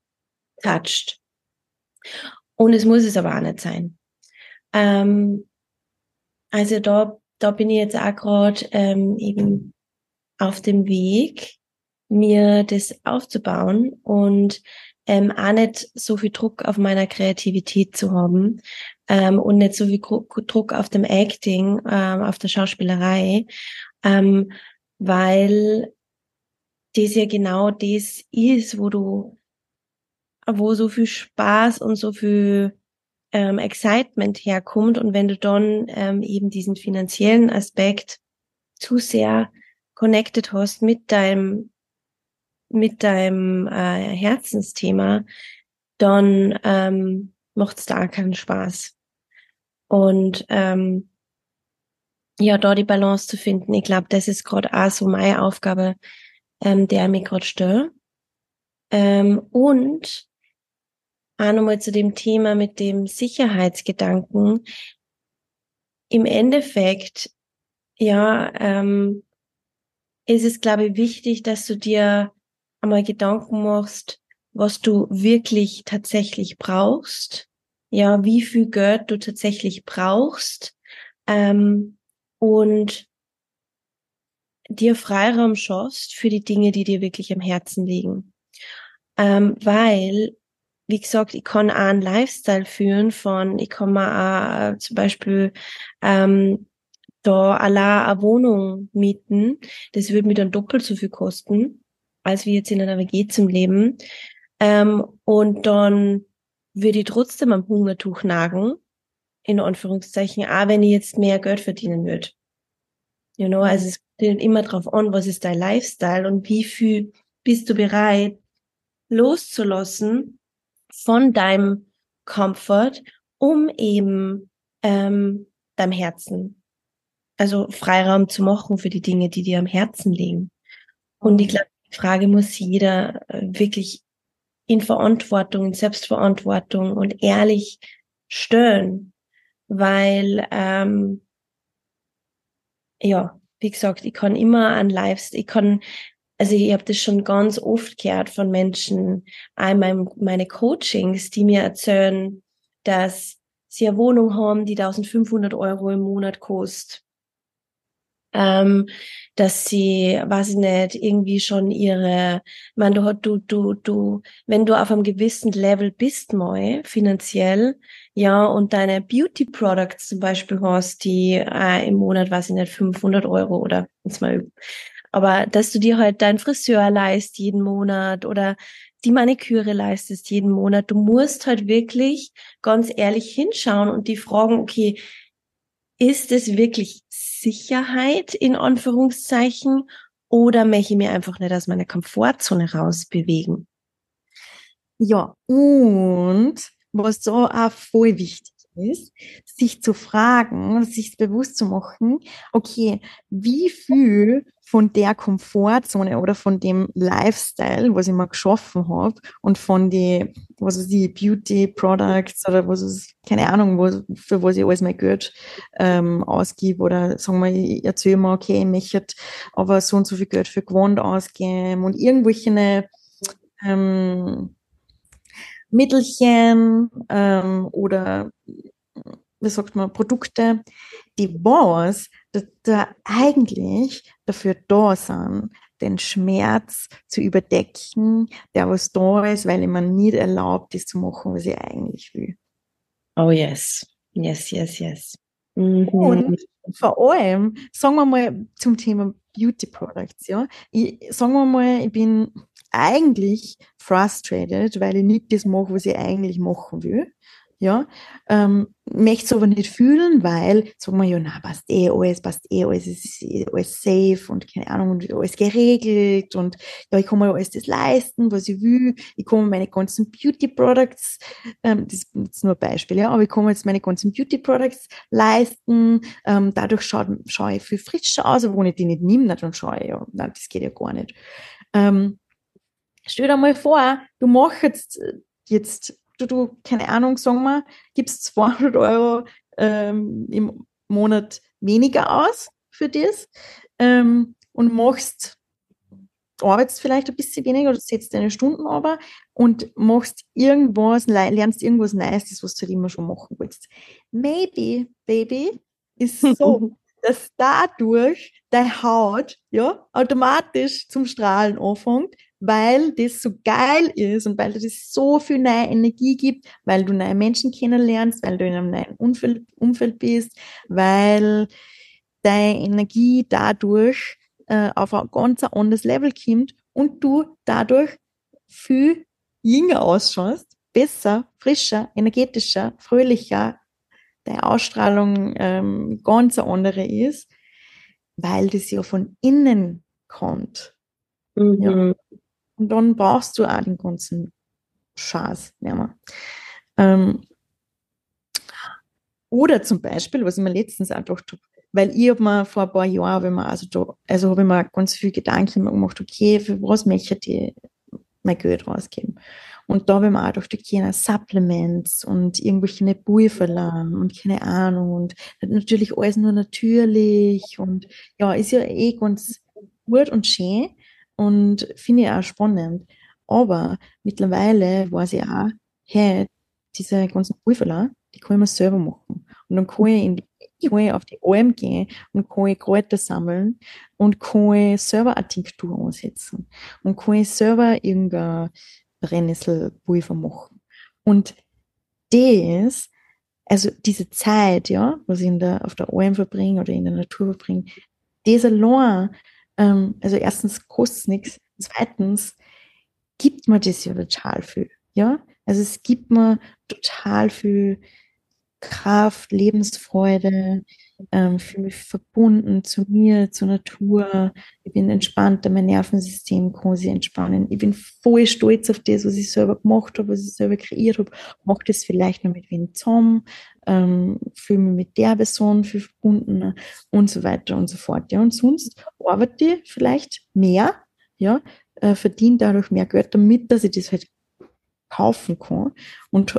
toucht. Und es muss es aber auch nicht sein. Ähm, also da, da bin ich jetzt auch gerade ähm, eben auf dem Weg, mir das aufzubauen und ähm, auch nicht so viel Druck auf meiner Kreativität zu haben ähm, und nicht so viel Druck auf dem Acting, ähm, auf der Schauspielerei, ähm, weil das ja genau das ist, wo du, wo so viel Spaß und so viel ähm, Excitement herkommt und wenn du dann ähm, eben diesen finanziellen Aspekt zu sehr connected hast mit deinem mit deinem äh, Herzensthema, dann ähm, macht es da keinen Spaß. Und ähm, ja, da die Balance zu finden, ich glaube, das ist gerade auch so meine Aufgabe, ähm, der mich gerade stört. Ähm, und auch nochmal zu dem Thema mit dem Sicherheitsgedanken. Im Endeffekt, ja, ähm, ist es, glaube ich, wichtig, dass du dir einmal Gedanken machst, was du wirklich tatsächlich brauchst. Ja, wie viel Geld du tatsächlich brauchst. Ähm, und dir Freiraum schaust für die Dinge, die dir wirklich am Herzen liegen. Ähm, weil, wie gesagt, ich kann auch einen Lifestyle führen von, ich kann mir auch zum Beispiel ähm, da allein eine Wohnung mieten. Das würde mir dann doppelt so viel kosten, als wie jetzt in einer WG zum Leben. Ähm, und dann würde ich trotzdem am Hungertuch nagen, in Anführungszeichen, auch wenn ich jetzt mehr Geld verdienen würde. You know, also es kommt immer drauf an, was ist dein Lifestyle und wie viel bist du bereit loszulassen von deinem Comfort, um eben ähm, deinem Herzen, also Freiraum zu machen für die Dinge, die dir am Herzen liegen. Und ich glaube, die Frage muss jeder äh, wirklich in Verantwortung, in Selbstverantwortung und ehrlich stellen, weil ähm, ja, wie gesagt, ich kann immer an Lifestyle, ich kann also ich habe das schon ganz oft gehört von Menschen, einmal meine Coachings, die mir erzählen, dass sie eine Wohnung haben, die 1500 Euro im Monat kostet. Ähm, dass sie, weiß ich nicht, irgendwie schon ihre, man, du, du, du, du, wenn du auf einem gewissen Level bist mal, finanziell, ja, und deine Beauty Products zum Beispiel hast, die äh, im Monat, weiß ich nicht, 500 Euro oder jetzt mal aber dass du dir halt deinen Friseur leist jeden Monat oder die Maniküre leistest jeden Monat, du musst halt wirklich ganz ehrlich hinschauen und die fragen, okay, ist es wirklich Sicherheit in Anführungszeichen oder möchte ich mir einfach nicht aus meiner Komfortzone rausbewegen? Ja, und was da auch voll wichtig ist, sich zu fragen, sich bewusst zu machen, okay, wie viel von der Komfortzone oder von dem Lifestyle, was ich mal geschaffen habe und von die, was ist die Beauty Products oder was ist, keine Ahnung, wo, für was ich alles mein Geld ähm, ausgebe oder sagen wir, ich erzähle mir, okay, ich möchte aber so und so viel Geld für Gewand ausgeben und irgendwelche ähm, Mittelchen ähm, oder wie sagt man, Produkte, die was da, da eigentlich dafür da sind, den Schmerz zu überdecken, der was da ist, weil man nicht erlaubt ist zu machen, was ich eigentlich will. Oh yes, yes, yes, yes. Mhm. Und vor allem, sagen wir mal zum Thema Beauty Products, ja, ich, sagen wir mal, ich bin eigentlich frustrated, weil ich nicht das mache, was ich eigentlich machen will ja, ähm, möchte es aber nicht fühlen, weil, sagen wir, ja, na, passt eh alles, passt eh alles, ist eh alles safe und keine Ahnung, und alles geregelt und ja, ich kann mir alles das leisten, was ich will, ich kann mir meine ganzen Beauty Products, ähm, das ist nur ein Beispiel, ja, aber ich kann mir jetzt meine ganzen Beauty Products leisten, ähm, dadurch schaue schau ich viel frischer aus, aber wenn ich die nicht nehme, dann schaue ich, ja, nein, das geht ja gar nicht. Ähm, stell dir mal vor, du machst jetzt, jetzt du, du keine Ahnung, sagen wir, gibst 200 Euro ähm, im Monat weniger aus für das ähm, und machst, arbeitest vielleicht ein bisschen weniger oder setzt deine Stunden aber und machst irgendwas, lernst irgendwas Neues, was du halt immer schon machen willst. Maybe, Baby, ist so, dass dadurch deine Haut ja automatisch zum Strahlen anfängt, weil das so geil ist und weil das so viel neue Energie gibt, weil du neue Menschen kennenlernst, weil du in einem neuen Umfeld, Umfeld bist, weil deine Energie dadurch äh, auf ein ganz anderes Level kommt und du dadurch viel jünger ausschaust, besser, frischer, energetischer, fröhlicher, deine Ausstrahlung ähm, ganz eine andere ist, weil das ja von innen kommt. Mhm. Ja. Und dann brauchst du auch den ganzen Schatz nicht mehr. Ähm, Oder zum Beispiel, was ich mir letztens auch gedacht habe, weil ich habe mir vor ein paar Jahren, wenn man also da, also habe ich mir ganz viel Gedanken gemacht, okay, für was möchte ich mein Geld rausgeben? Und da habe ich mir auch gedacht, okay, Supplements und irgendwelche Pulverlagen und keine Ahnung und natürlich alles nur natürlich und ja, ist ja eh ganz gut und schön und finde ich auch spannend. Aber mittlerweile weiß ich auch, hey, diese ganzen Pulverlagen, die kann ich mir selber machen. Und dann kann ich in die kann ich auf die Alm gehen und kann ich Kräuter sammeln und kann ich selber eine Tinktur ansetzen und kann ich selber irgendein Brennnesselpulver machen. Und das, also diese Zeit, ja, was ich in der, auf der Alm verbringe oder in der Natur verbringe, das allein, ähm, also erstens kostet es nichts, zweitens gibt mir das ja total viel, ja. Also es gibt mir total viel Kraft, Lebensfreude, ähm, fühle mich verbunden zu mir, zur Natur. Ich bin entspannter, mein Nervensystem kann sich entspannen. Ich bin voll stolz auf das, was ich selber gemacht habe, was ich selber kreiert habe. Mache das vielleicht noch mit wem zusammen, ähm, fühle mich mit der Person viel verbundener und so weiter und so fort. Ja, und sonst arbeite ich vielleicht mehr, ja, äh, verdiene dadurch mehr Geld, damit dass ich das halt kaufen kann und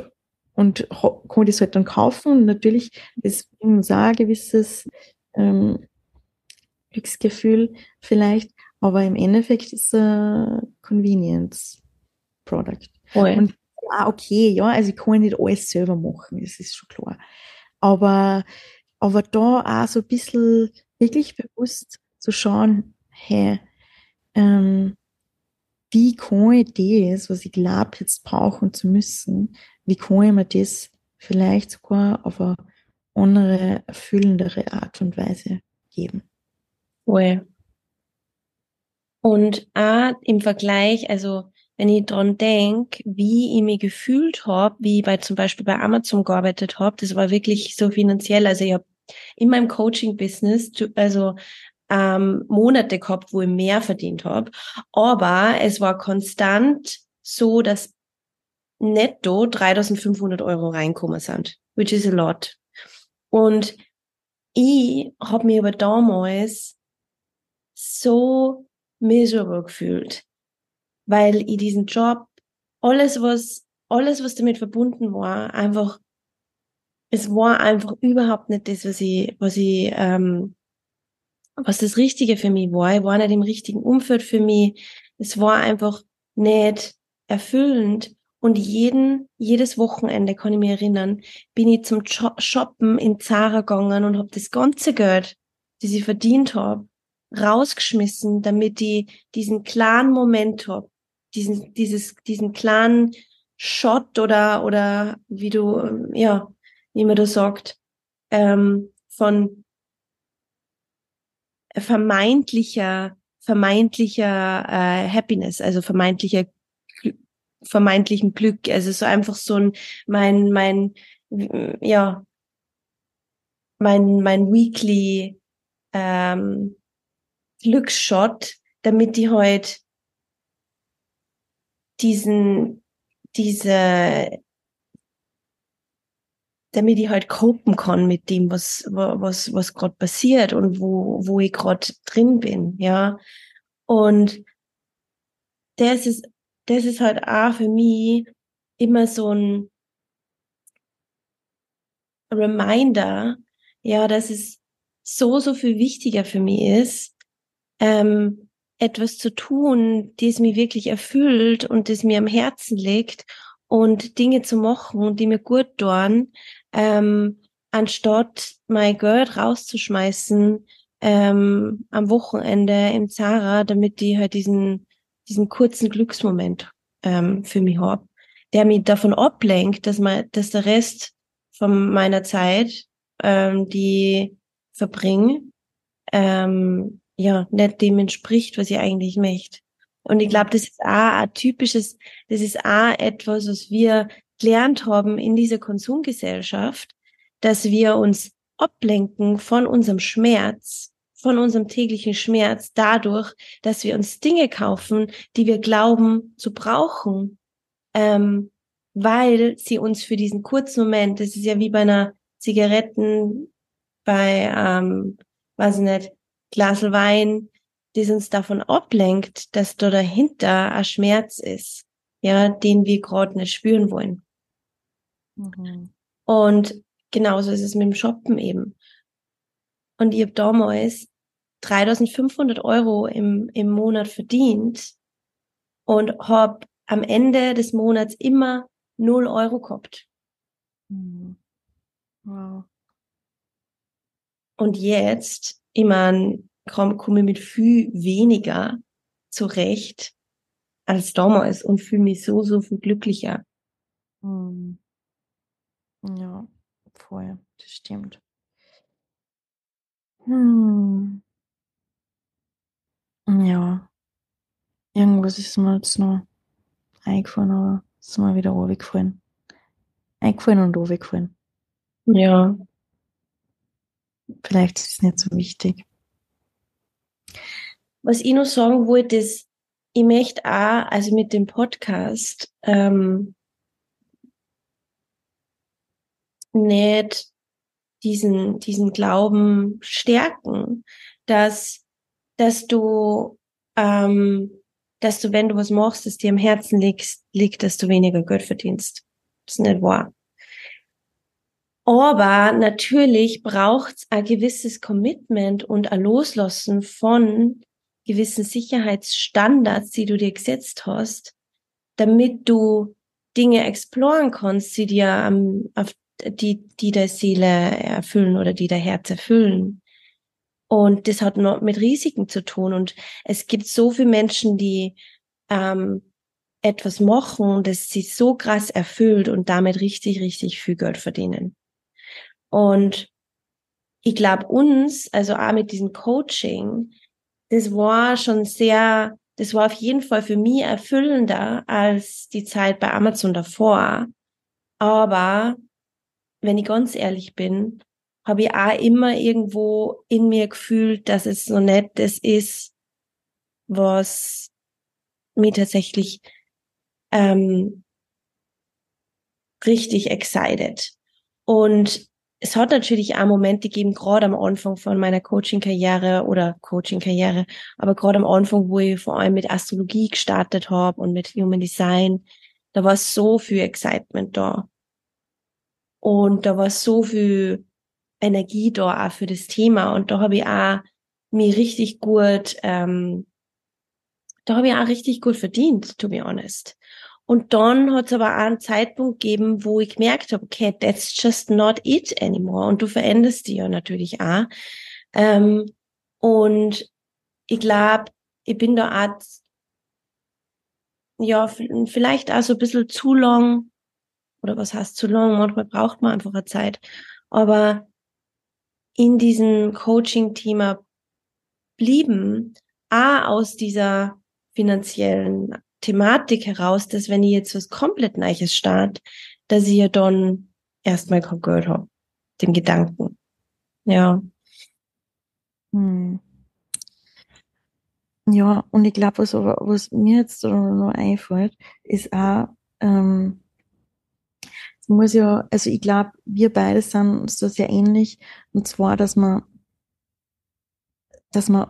und kann das halt dann kaufen. Und natürlich ist uns auch ein gewisses ähm, Glücksgefühl vielleicht, aber im Endeffekt ist es ein Convenience Product. Ja. Und ja, okay, ja, also ich kann nicht alles selber machen, das ist schon klar. Aber, aber da auch so ein bisschen wirklich bewusst zu schauen, hey, ähm, wie kann ich das, was ich glaube, jetzt brauchen zu müssen, wie kann ich mir das vielleicht sogar auf eine andere, erfüllendere Art und Weise geben. Cool. Und auch im Vergleich, also wenn ich dran denke, wie ich mich gefühlt habe, wie ich bei zum Beispiel bei Amazon gearbeitet habe, das war wirklich so finanziell. Also ich habe in meinem Coaching-Business, also ähm, Monate gehabt, wo ich mehr verdient habe, aber es war konstant so, dass netto 3500 Euro reinkommen sind, which is a lot. Und ich habe mich aber damals so miserable gefühlt, weil ich diesen Job, alles was, alles was damit verbunden war, einfach, es war einfach überhaupt nicht das, was ich, was ich, ähm, was das Richtige für mich war. Ich war nicht im richtigen Umfeld für mich. Es war einfach nicht erfüllend. Und jeden, jedes Wochenende kann ich mich erinnern, bin ich zum Shoppen in Zara gegangen und habe das ganze Geld, das ich verdient habe, rausgeschmissen, damit ich diesen klaren Moment habe, diesen, dieses, diesen klaren Shot oder, oder wie du, ja, wie man das sagt, ähm, von vermeintlicher, vermeintlicher äh, Happiness, also vermeintlicher vermeintlichen Glück. Also so einfach so ein, mein, mein, ja, mein, mein Weekly ähm, Glücksshot, damit die heute diesen, diese, damit ich halt copen kann mit dem, was, was, was gerade passiert und wo, wo ich gerade drin bin, ja. Und das ist das ist halt auch für mich immer so ein Reminder, ja, dass es so, so viel wichtiger für mich ist, ähm, etwas zu tun, das mich wirklich erfüllt und das mir am Herzen liegt und Dinge zu machen, die mir gut tun, ähm, anstatt mein Geld rauszuschmeißen ähm, am Wochenende im Zara, damit die halt diesen diesen kurzen Glücksmoment ähm, für mich habe, der mich davon ablenkt, dass, man, dass der Rest von meiner Zeit, ähm, die verbringe, ähm, ja, nicht dem entspricht, was ich eigentlich möchte. Und ich glaube, das ist auch ein typisches, das ist auch etwas, was wir gelernt haben in dieser Konsumgesellschaft, dass wir uns ablenken von unserem Schmerz von unserem täglichen Schmerz dadurch, dass wir uns Dinge kaufen, die wir glauben zu brauchen, ähm, weil sie uns für diesen kurzen Moment, das ist ja wie bei einer Zigaretten, bei, ähm, weiß ich nicht, Glas Wein, das uns davon ablenkt, dass da dahinter ein Schmerz ist, ja, den wir gerade nicht spüren wollen. Mhm. Und genauso ist es mit dem Shoppen eben. Und ich habe damals 3500 Euro im, im Monat verdient und habe am Ende des Monats immer 0 Euro gehabt. Mhm. Wow. Und jetzt, ich meine, komme ich mit viel weniger zurecht als damals und fühle mich so, so viel glücklicher. Mhm. Ja, voll, das stimmt. Hm. Ja. Irgendwas ist mir jetzt noch eingefallen, aber es ist mir wieder runtergefallen. Eingefallen und runtergefallen. Ja. Vielleicht ist es nicht so wichtig. Was ich noch sagen wollte, ist, ich möchte auch, also mit dem Podcast, ähm, nicht diesen, diesen Glauben stärken, dass, dass du, ähm, dass du, wenn du was machst, das dir am Herzen liegt, liegt, dass du weniger Geld verdienst. Das ist nicht wahr. Aber natürlich braucht es ein gewisses Commitment und ein Loslassen von gewissen Sicherheitsstandards, die du dir gesetzt hast, damit du Dinge exploren kannst, die dir am, auf die, die der Seele erfüllen oder die der Herz erfüllen. Und das hat noch mit Risiken zu tun. Und es gibt so viele Menschen, die ähm, etwas machen, das sie so krass erfüllt und damit richtig, richtig viel Geld verdienen. Und ich glaube uns, also auch mit diesem Coaching, das war schon sehr, das war auf jeden Fall für mich erfüllender als die Zeit bei Amazon davor. Aber wenn ich ganz ehrlich bin, habe ich auch immer irgendwo in mir gefühlt, dass es so nett das ist, was mir tatsächlich ähm, richtig excited. Und es hat natürlich auch Momente gegeben, gerade am Anfang von meiner Coaching-Karriere oder Coaching-Karriere, aber gerade am Anfang, wo ich vor allem mit Astrologie gestartet habe und mit Human Design, da war so viel Excitement da. Und da war so viel Energie da auch für das Thema. Und da habe ich auch mir richtig gut, ähm, da habe ich auch richtig gut verdient, to be honest. Und dann hat es aber auch einen Zeitpunkt gegeben, wo ich gemerkt habe, okay, that's just not it anymore. Und du veränderst dich ja natürlich auch. Ähm, und ich glaube, ich bin da auch, ja, vielleicht auch so ein bisschen zu lang oder was heißt zu lang? Manchmal braucht man einfach eine Zeit. Aber in diesem Coaching-Thema blieben, a aus dieser finanziellen Thematik heraus, dass wenn ich jetzt was komplett Neues start, dass ich ja dann erstmal kein Geld habe. Dem Gedanken. Ja. Hm. Ja, und ich glaube, was, was mir jetzt noch einfällt, ist auch, ähm, muss ja, also ich glaube, wir beide sind uns da sehr ähnlich. Und zwar, dass man, dass man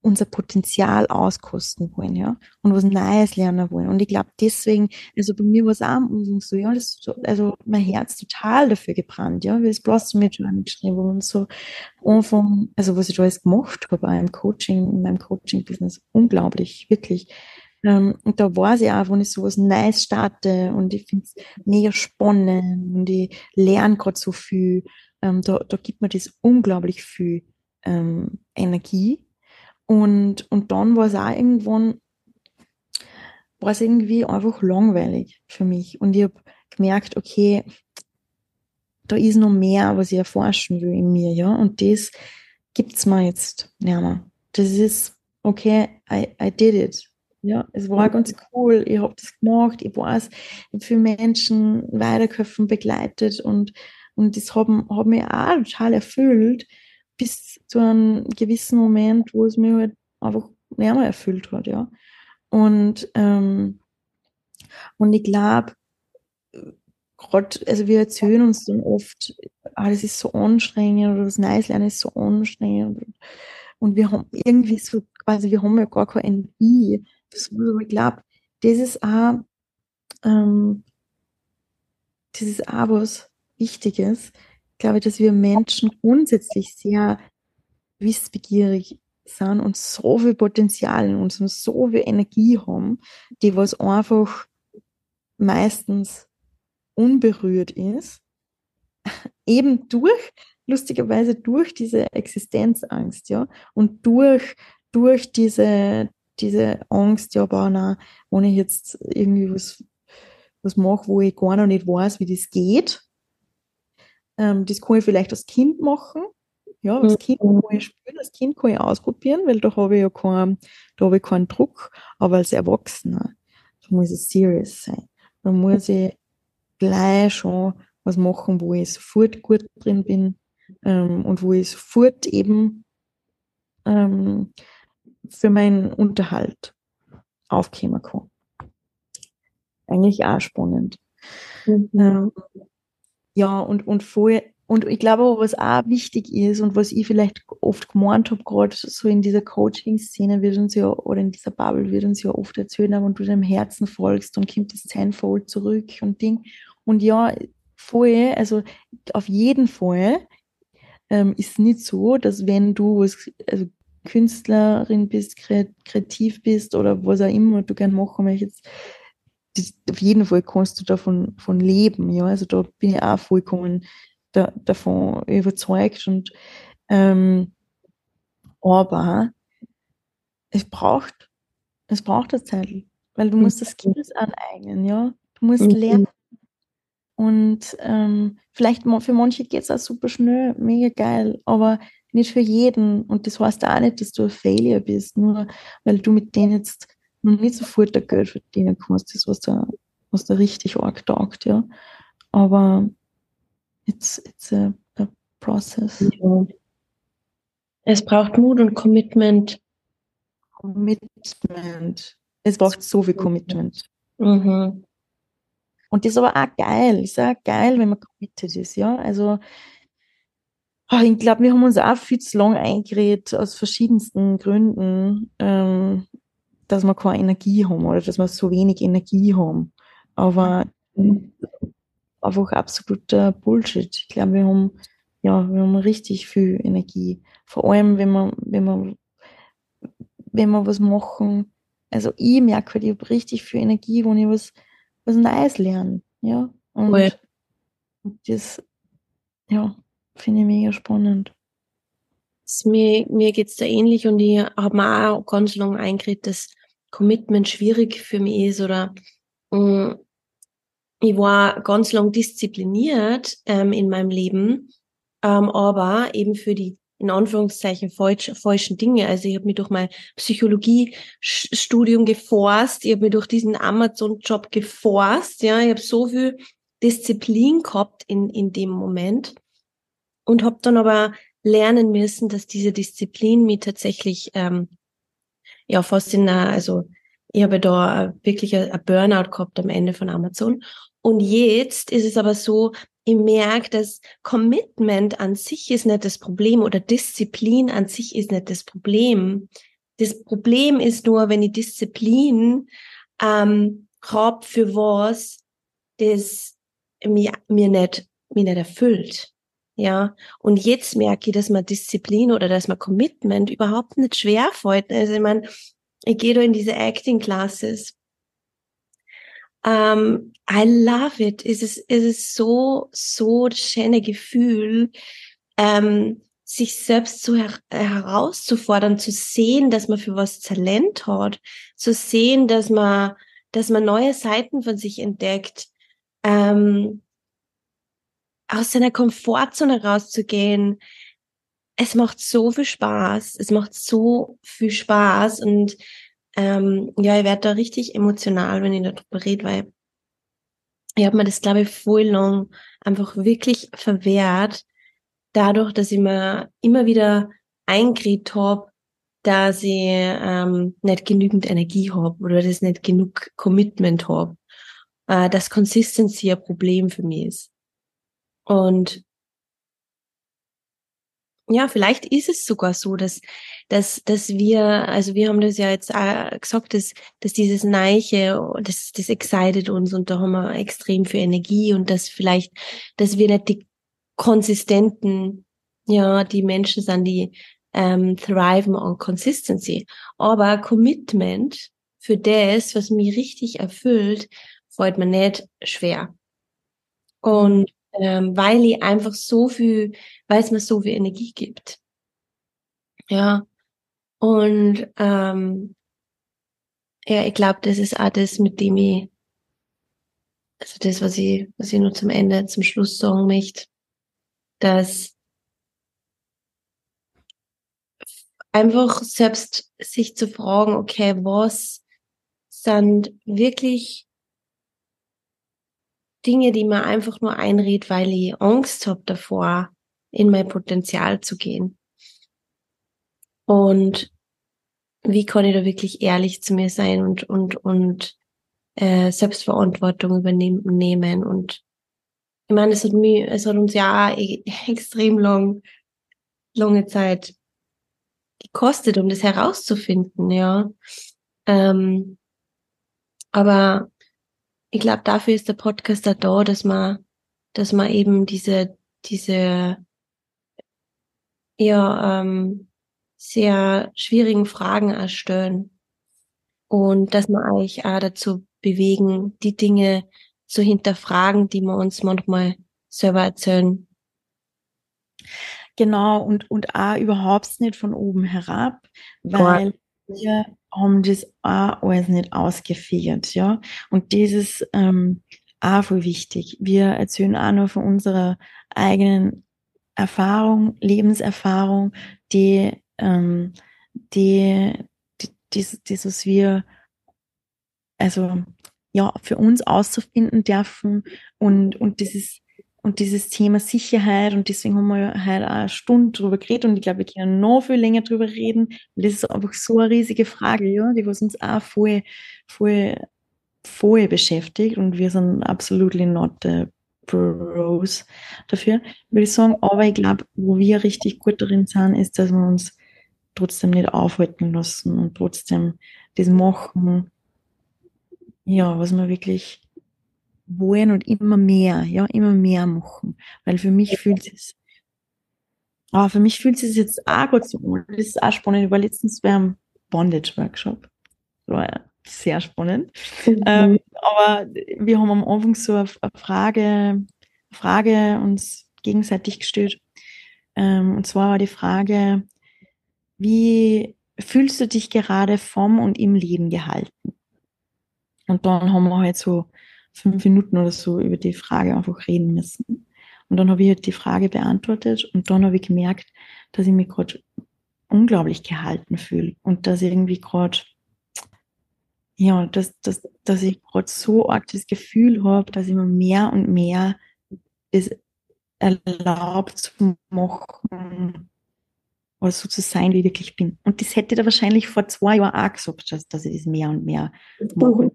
unser Potenzial auskosten wollen, ja, und was Neues lernen wollen. Und ich glaube deswegen, also bei mir war es auch so, ja, das, also mein Herz total dafür gebrannt, ja, wie es bloß mit geschrieben und so Anfang, also was ich da alles gemacht habe, im Coaching, in meinem Coaching-Business, unglaublich, wirklich. Ähm, und da weiß ich auch, wenn ich sowas Neues starte und ich finde es mega spannend und ich lerne gerade so viel, ähm, da, da gibt mir das unglaublich viel ähm, Energie. Und, und dann war es auch irgendwann, war es irgendwie einfach langweilig für mich. Und ich habe gemerkt, okay, da ist noch mehr, was ich erforschen will in mir, ja. Und das gibt's mir jetzt nicht mehr. Das ist, okay, I, I did it. Ja, es war ganz cool. Ich habe das gemacht. Ich weiß, ich habe viele Menschen weitergeholfen, begleitet und, und das hat, hat mich auch total erfüllt, bis zu einem gewissen Moment, wo es mich halt einfach nicht mehr erfüllt hat, ja. Und, ähm, und ich glaube, gerade, also wir erzählen uns dann oft, ah, das ist so anstrengend oder das Neues lernen ist so anstrengend. Und wir haben irgendwie so, quasi, wir haben ja gar keine Energie. Das, ich glaube, ist auch, ähm, ist auch was Wichtiges. Ich glaube, dass wir Menschen grundsätzlich sehr wissbegierig sind und so viel Potenzial in uns und so viel Energie haben, die was einfach meistens unberührt ist, eben durch, lustigerweise durch diese Existenzangst, ja, und durch, durch diese, diese Angst, ja, aber na, wenn ich jetzt irgendwie was, was mache, wo ich gar noch nicht weiß, wie das geht, ähm, das kann ich vielleicht als Kind machen, ja, als Kind kann ich spielen, als Kind kann ich ausprobieren, weil da habe ich ja keinen, da habe ich keinen Druck, aber als Erwachsener, da muss es serious sein. Da muss ich gleich schon was machen, wo ich sofort gut drin bin ähm, und wo ich sofort eben ähm, für meinen Unterhalt aufkommen kann. Eigentlich auch spannend. Mhm. Ähm, ja, und, und vorher, und ich glaube, was auch wichtig ist und was ich vielleicht oft gemeint habe, gerade so in dieser Coaching-Szene wird uns ja, oder in dieser Bubble wird uns ja oft erzählt, wenn du deinem Herzen folgst, dann kommt das zehnfold zurück und Ding. Und ja, voll, also auf jeden Fall ähm, ist nicht so, dass wenn du was, also Künstlerin bist, kreativ bist oder was auch immer du gerne machen möchtest, das, auf jeden Fall kannst du davon von leben. Ja, also da bin ich auch vollkommen da, davon überzeugt und ähm, aber es braucht es braucht eine Zeit, weil du musst das Skills aneignen, ja. Du musst mhm. lernen, und ähm, vielleicht für manche geht es auch super schnell, mega geil, aber nicht für jeden. Und das heißt auch nicht, dass du ein Failure bist, nur weil du mit denen jetzt noch nicht sofort der Geld verdienen kannst. Das, was da, was da richtig arg taugt, ja. Aber it's, it's a, a process. Ja. Es braucht Mut und Commitment. Commitment. Es braucht so viel Commitment. Mhm. Und das ist aber auch geil. Ist auch geil, wenn man committed ist, ja. Also, ah, ich glaube, wir haben uns auch viel zu lang eingeredet, aus verschiedensten Gründen, ähm, dass wir keine Energie haben oder dass wir so wenig Energie haben. Aber einfach absoluter Bullshit. Ich glaube, wir haben, ja, wir haben richtig viel Energie. Vor allem, wenn man, wenn man, wenn wir was machen. Also ich merke halt, ich habe richtig viel Energie, wenn ich was was Neues lernen. Ja. Und, cool. das, ja, finde ich mega spannend. Mir, mir geht es da ähnlich und ich habe mir auch ganz lange eingeredet, dass Commitment schwierig für mich ist oder mh, mm, ich war ganz lang diszipliniert ähm, in meinem Leben, ähm, aber eben für die in Anführungszeichen falsch, falschen Dinge. Also ich habe mich durch mein Psychologiestudium geforst, ich habe mich durch diesen Amazon-Job geforst, ja, ich habe so viel Disziplin gehabt in, in dem Moment und habe dann aber lernen müssen, dass diese Disziplin mich tatsächlich ähm, ja fast in einer, also ich habe da wirklich ein Burnout gehabt am Ende von Amazon. Und jetzt ist es aber so, ich merke, dass Commitment an sich ist nicht das Problem oder Disziplin an sich ist nicht das Problem. Das Problem ist nur, wenn ich Disziplin ähm, hab für was, das mir, mir nicht, mir nicht erfüllt. Ja, und jetzt merke ich, dass man Disziplin oder dass man Commitment überhaupt nicht schwer fällt. Also ich meine, ich gehe da in diese Acting Classes um, ähm, I love it. Es ist, es ist so, so das schöne Gefühl, ähm, sich selbst so her herauszufordern, zu sehen, dass man für was Talent hat, zu sehen, dass man, dass man neue Seiten von sich entdeckt, ähm, aus seiner Komfortzone rauszugehen. Es macht so viel Spaß. Es macht so viel Spaß und ähm, ja, ich werde da richtig emotional, wenn ich darüber rede, weil ich habe mir das, glaube ich, voll lang einfach wirklich verwehrt, dadurch, dass ich mir immer wieder eingeredet habe, dass ich ähm, nicht genügend Energie habe oder dass ich nicht genug Commitment habe. äh, dass Consistency ein Problem für mich ist. Und ja, vielleicht ist es sogar so, dass, dass, dass wir, also wir haben das ja jetzt auch gesagt, dass, dass dieses Neiche, das, das excited uns und da haben wir extrem viel Energie und dass vielleicht, dass wir nicht die konsistenten, ja, die Menschen sind, die ähm, thriven on consistency. Aber Commitment für das, was mich richtig erfüllt, fällt mir nicht schwer. Und ähm, weil ich einfach so viel, weil es mir so viel Energie gibt. Ja. Und ähm, ja, ich glaube, das ist auch das, mit dem ich, also das, was ich, was ich nur zum Ende, zum Schluss sagen möchte, dass einfach selbst sich zu fragen, okay, was sind wirklich Dinge, die man einfach nur einredet, weil ich Angst habe davor, in mein Potenzial zu gehen. Und wie kann ich da wirklich ehrlich zu mir sein und und und äh, Selbstverantwortung übernehmen und ich meine, es hat mir, es hat uns ja e extrem lang, lange Zeit gekostet, um das herauszufinden, ja. Ähm, aber ich glaube, dafür ist der Podcast da, dass man, dass man eben diese, diese, ja, ähm, sehr schwierigen Fragen erstellen und dass man eigentlich auch dazu bewegen, die Dinge zu hinterfragen, die wir uns manchmal selber erzählen. Genau, und, und auch überhaupt nicht von oben herab, weil wir haben das auch alles nicht ausgefigert, ja. Und dieses ähm, auch voll wichtig. Wir erzählen auch nur von unserer eigenen Erfahrung, Lebenserfahrung, die, ähm, die, die, die, dieses wir, also ja, für uns auszufinden dürfen und, und dieses und dieses Thema Sicherheit und deswegen haben wir auch eine Stunde drüber geredet und ich glaube, wir können noch viel länger drüber reden. Und das ist einfach so eine riesige Frage, ja, die was uns auch voll, voll, voll beschäftigt und wir sind absolutely not the pros dafür, würde ich sagen. Aber ich glaube, wo wir richtig gut darin sind, ist, dass wir uns trotzdem nicht aufhalten lassen und trotzdem das machen, ja, was wir wirklich wollen und immer mehr, ja, immer mehr machen. Weil für mich fühlt es, aber für mich fühlt es jetzt auch gut so an. Das ist auch spannend. Ich war letztens beim Bondage-Workshop. Das war sehr spannend. Mhm. Ähm, aber wir haben am Anfang so eine Frage, Frage uns gegenseitig gestellt. Ähm, und zwar war die Frage, wie fühlst du dich gerade vom und im Leben gehalten? Und dann haben wir halt so fünf Minuten oder so über die Frage einfach reden müssen. Und dann habe ich halt die Frage beantwortet und dann habe ich gemerkt, dass ich mich gerade unglaublich gehalten fühle und dass ich irgendwie gerade, ja, dass, dass, dass ich gerade so arg das Gefühl habe, dass ich mir mehr und mehr es erlaubt zu machen, oder so zu sein, wie ich wirklich bin. Und das hätte ich da wahrscheinlich vor zwei Jahren auch gesagt, dass, dass ich das mehr und mehr mache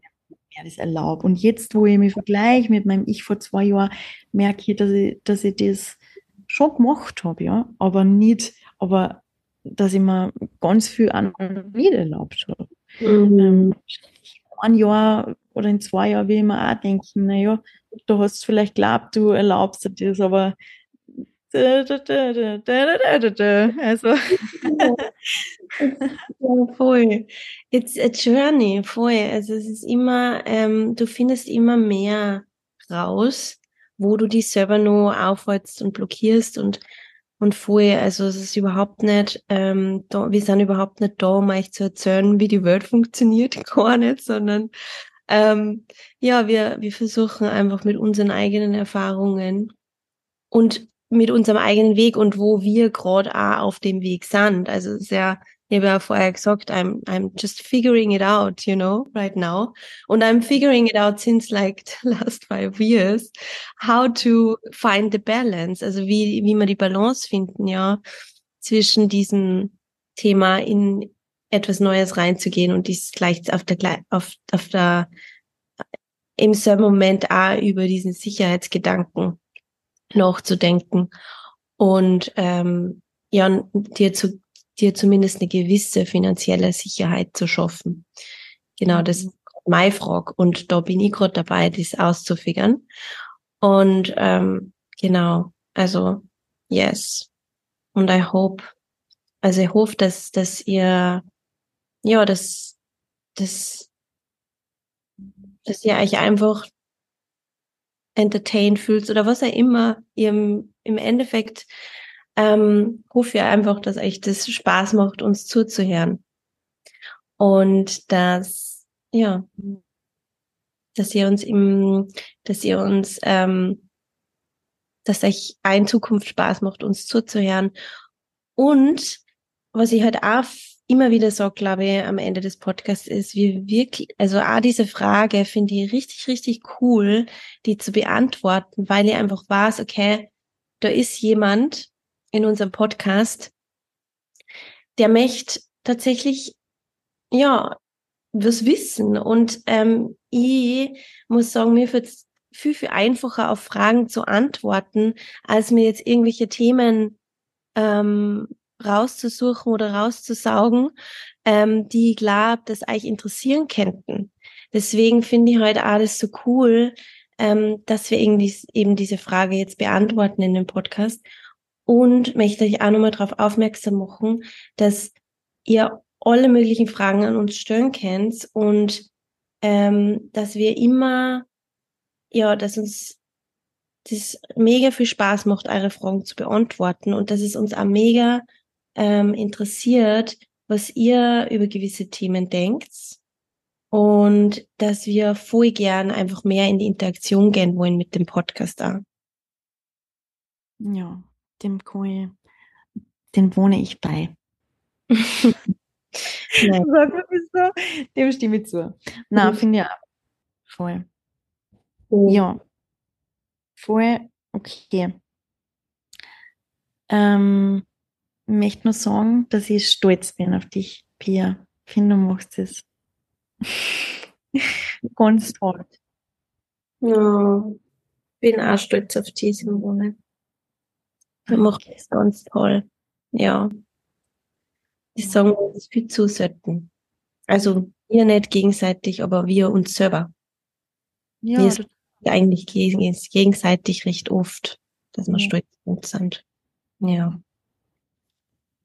mehr das erlaube. Und jetzt, wo ich mich vergleiche mit meinem Ich vor zwei Jahren, merke ich, dass ich, dass ich das schon gemacht habe, ja, aber nicht, aber dass ich mir ganz viel an nicht erlaubt habe. Mhm. Ähm, ein Jahr oder in zwei Jahren will ich mir auch denken, naja, du hast vielleicht glaubt, du erlaubst dir das, aber also. ja, voll. It's a journey, voll. Also es ist immer, ähm, du findest immer mehr raus, wo du dich selber nur aufhältst und blockierst und und voll, also es ist überhaupt nicht, ähm, da, wir sind überhaupt nicht da, um euch zu erzählen, wie die Welt funktioniert, gar nicht, sondern ähm, ja, wir, wir versuchen einfach mit unseren eigenen Erfahrungen und mit unserem eigenen Weg und wo wir gerade auch auf dem Weg sind. Also sehr, ich habe ja vorher gesagt, I'm, I'm just figuring it out, you know, right now. Und I'm figuring it out since like the last five years, how to find the balance. Also wie, wie wir die Balance finden, ja, zwischen diesem Thema in etwas Neues reinzugehen und dies gleich auf der, auf, auf der im selben Moment auch über diesen Sicherheitsgedanken nachzudenken und ähm, ja, dir zu dir zumindest eine gewisse finanzielle Sicherheit zu schaffen. Genau, das mhm. ist meine Frage. Und da bin ich gerade dabei, das auszufigern. Und ähm, genau, also yes. Und I hope, also ich hoffe, dass, dass ihr, ja, dass, dass, dass ihr euch einfach entertained fühlt oder was auch immer im, im Endeffekt ähm, hoffe ja einfach, dass euch das Spaß macht, uns zuzuhören. Und dass, ja, dass ihr uns im, dass ihr uns, ähm, dass euch in Zukunft Spaß macht, uns zuzuhören. Und was ich halt auch immer wieder sage, glaube ich, am Ende des Podcasts ist, wie wirklich, also auch diese Frage finde ich richtig, richtig cool, die zu beantworten, weil ich einfach weiß, okay, da ist jemand, in unserem Podcast, der möchte tatsächlich, ja, was wissen. Und ähm, ich muss sagen, mir wird es viel, viel einfacher auf Fragen zu antworten, als mir jetzt irgendwelche Themen ähm, rauszusuchen oder rauszusaugen, ähm, die ich glaube, dass euch interessieren könnten. Deswegen finde ich heute alles so cool, ähm, dass wir irgendwie eben diese Frage jetzt beantworten in dem Podcast und möchte ich auch nochmal darauf aufmerksam machen, dass ihr alle möglichen Fragen an uns stellen könnt und ähm, dass wir immer, ja, dass uns das mega viel Spaß macht, eure Fragen zu beantworten und dass es uns auch mega ähm, interessiert, was ihr über gewisse Themen denkt und dass wir voll gern einfach mehr in die Interaktion gehen wollen mit dem Podcast auch. Ja, dem Kohl, den wohne ich bei. dem stimme ich zu. Na, mhm. finde ich auch. Voll. Mhm. Ja. Voll okay. Ähm, möchte nur sagen, dass ich stolz bin auf dich, Pia. Ich finde, du machst es ganz toll. Ja, bin auch stolz auf dich, Simone. Er macht das ganz toll. Ja. Die sagen uns viel zu selten. Also wir nicht gegenseitig, aber wir uns selber. Ja. Wir sind eigentlich gegenseitig recht oft, dass wir ja. stolz sind. Ja.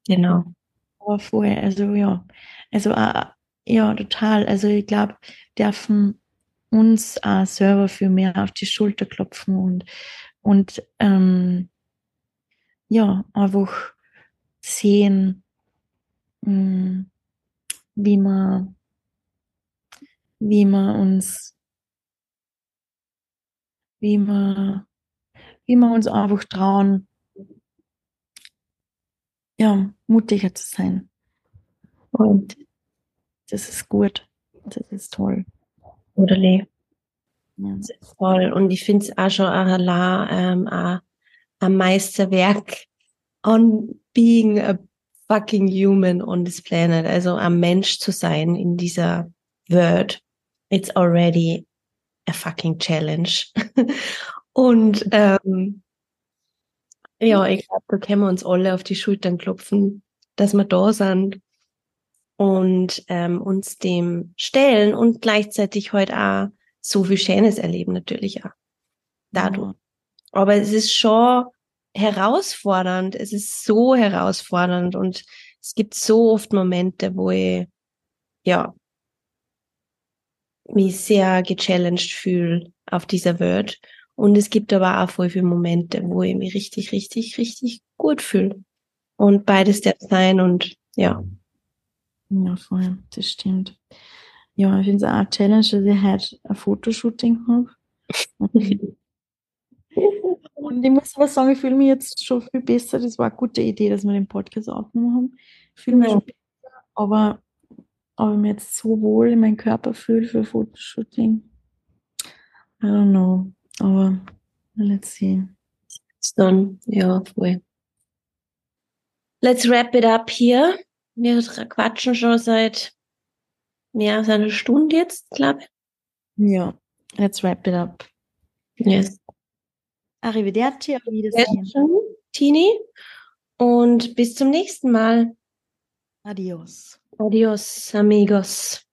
Genau. Aber vorher, also ja. Also äh, ja, total. Also ich glaube, dürfen uns äh, selber viel mehr auf die Schulter klopfen und, und ähm, ja, einfach sehen, mm, wie man, wie man uns, wie man, wie man uns einfach trauen, ja, mutiger zu sein. Und das ist gut. Das ist toll. Oder nee. Ja. Das ist toll. Und ich finde es auch schon ein, ähm, ein ein Meisterwerk on being a fucking human on this planet, also am Mensch zu sein in dieser Welt. It's already a fucking challenge. Und ähm, ja, ich glaube, da können wir uns alle auf die Schultern klopfen, dass wir da sind und ähm, uns dem stellen und gleichzeitig heute halt auch so viel Schönes erleben, natürlich auch. Dadurch. Aber es ist schon herausfordernd. Es ist so herausfordernd und es gibt so oft Momente, wo ich, ja, mich sehr gechallenged fühle auf dieser Welt. Und es gibt aber auch voll viele Momente, wo ich mich richtig, richtig, richtig gut fühle. Und beides darf sein und ja. Ja, voll, das stimmt. Ja, ich finde es auch eine Challenge, dass ich heute ein Fotoshooting habe. Und ich muss aber sagen, ich fühle mich jetzt schon viel besser. Das war eine gute Idee, dass wir den Podcast aufgenommen haben. Ich fühle mich ja. schon besser, aber ob ich mich jetzt so wohl in meinem Körper fühle für Fotoshooting, I don't know. Aber let's see. Dann, ja, voll. Let's wrap it up hier. Wir quatschen schon seit mehr als einer Stunde jetzt, glaube ich. Ja, Let's wrap it up. Yes. Arrivederci, auf Wiedersehen. Tini. Und bis zum nächsten Mal. Adios. Adios, amigos.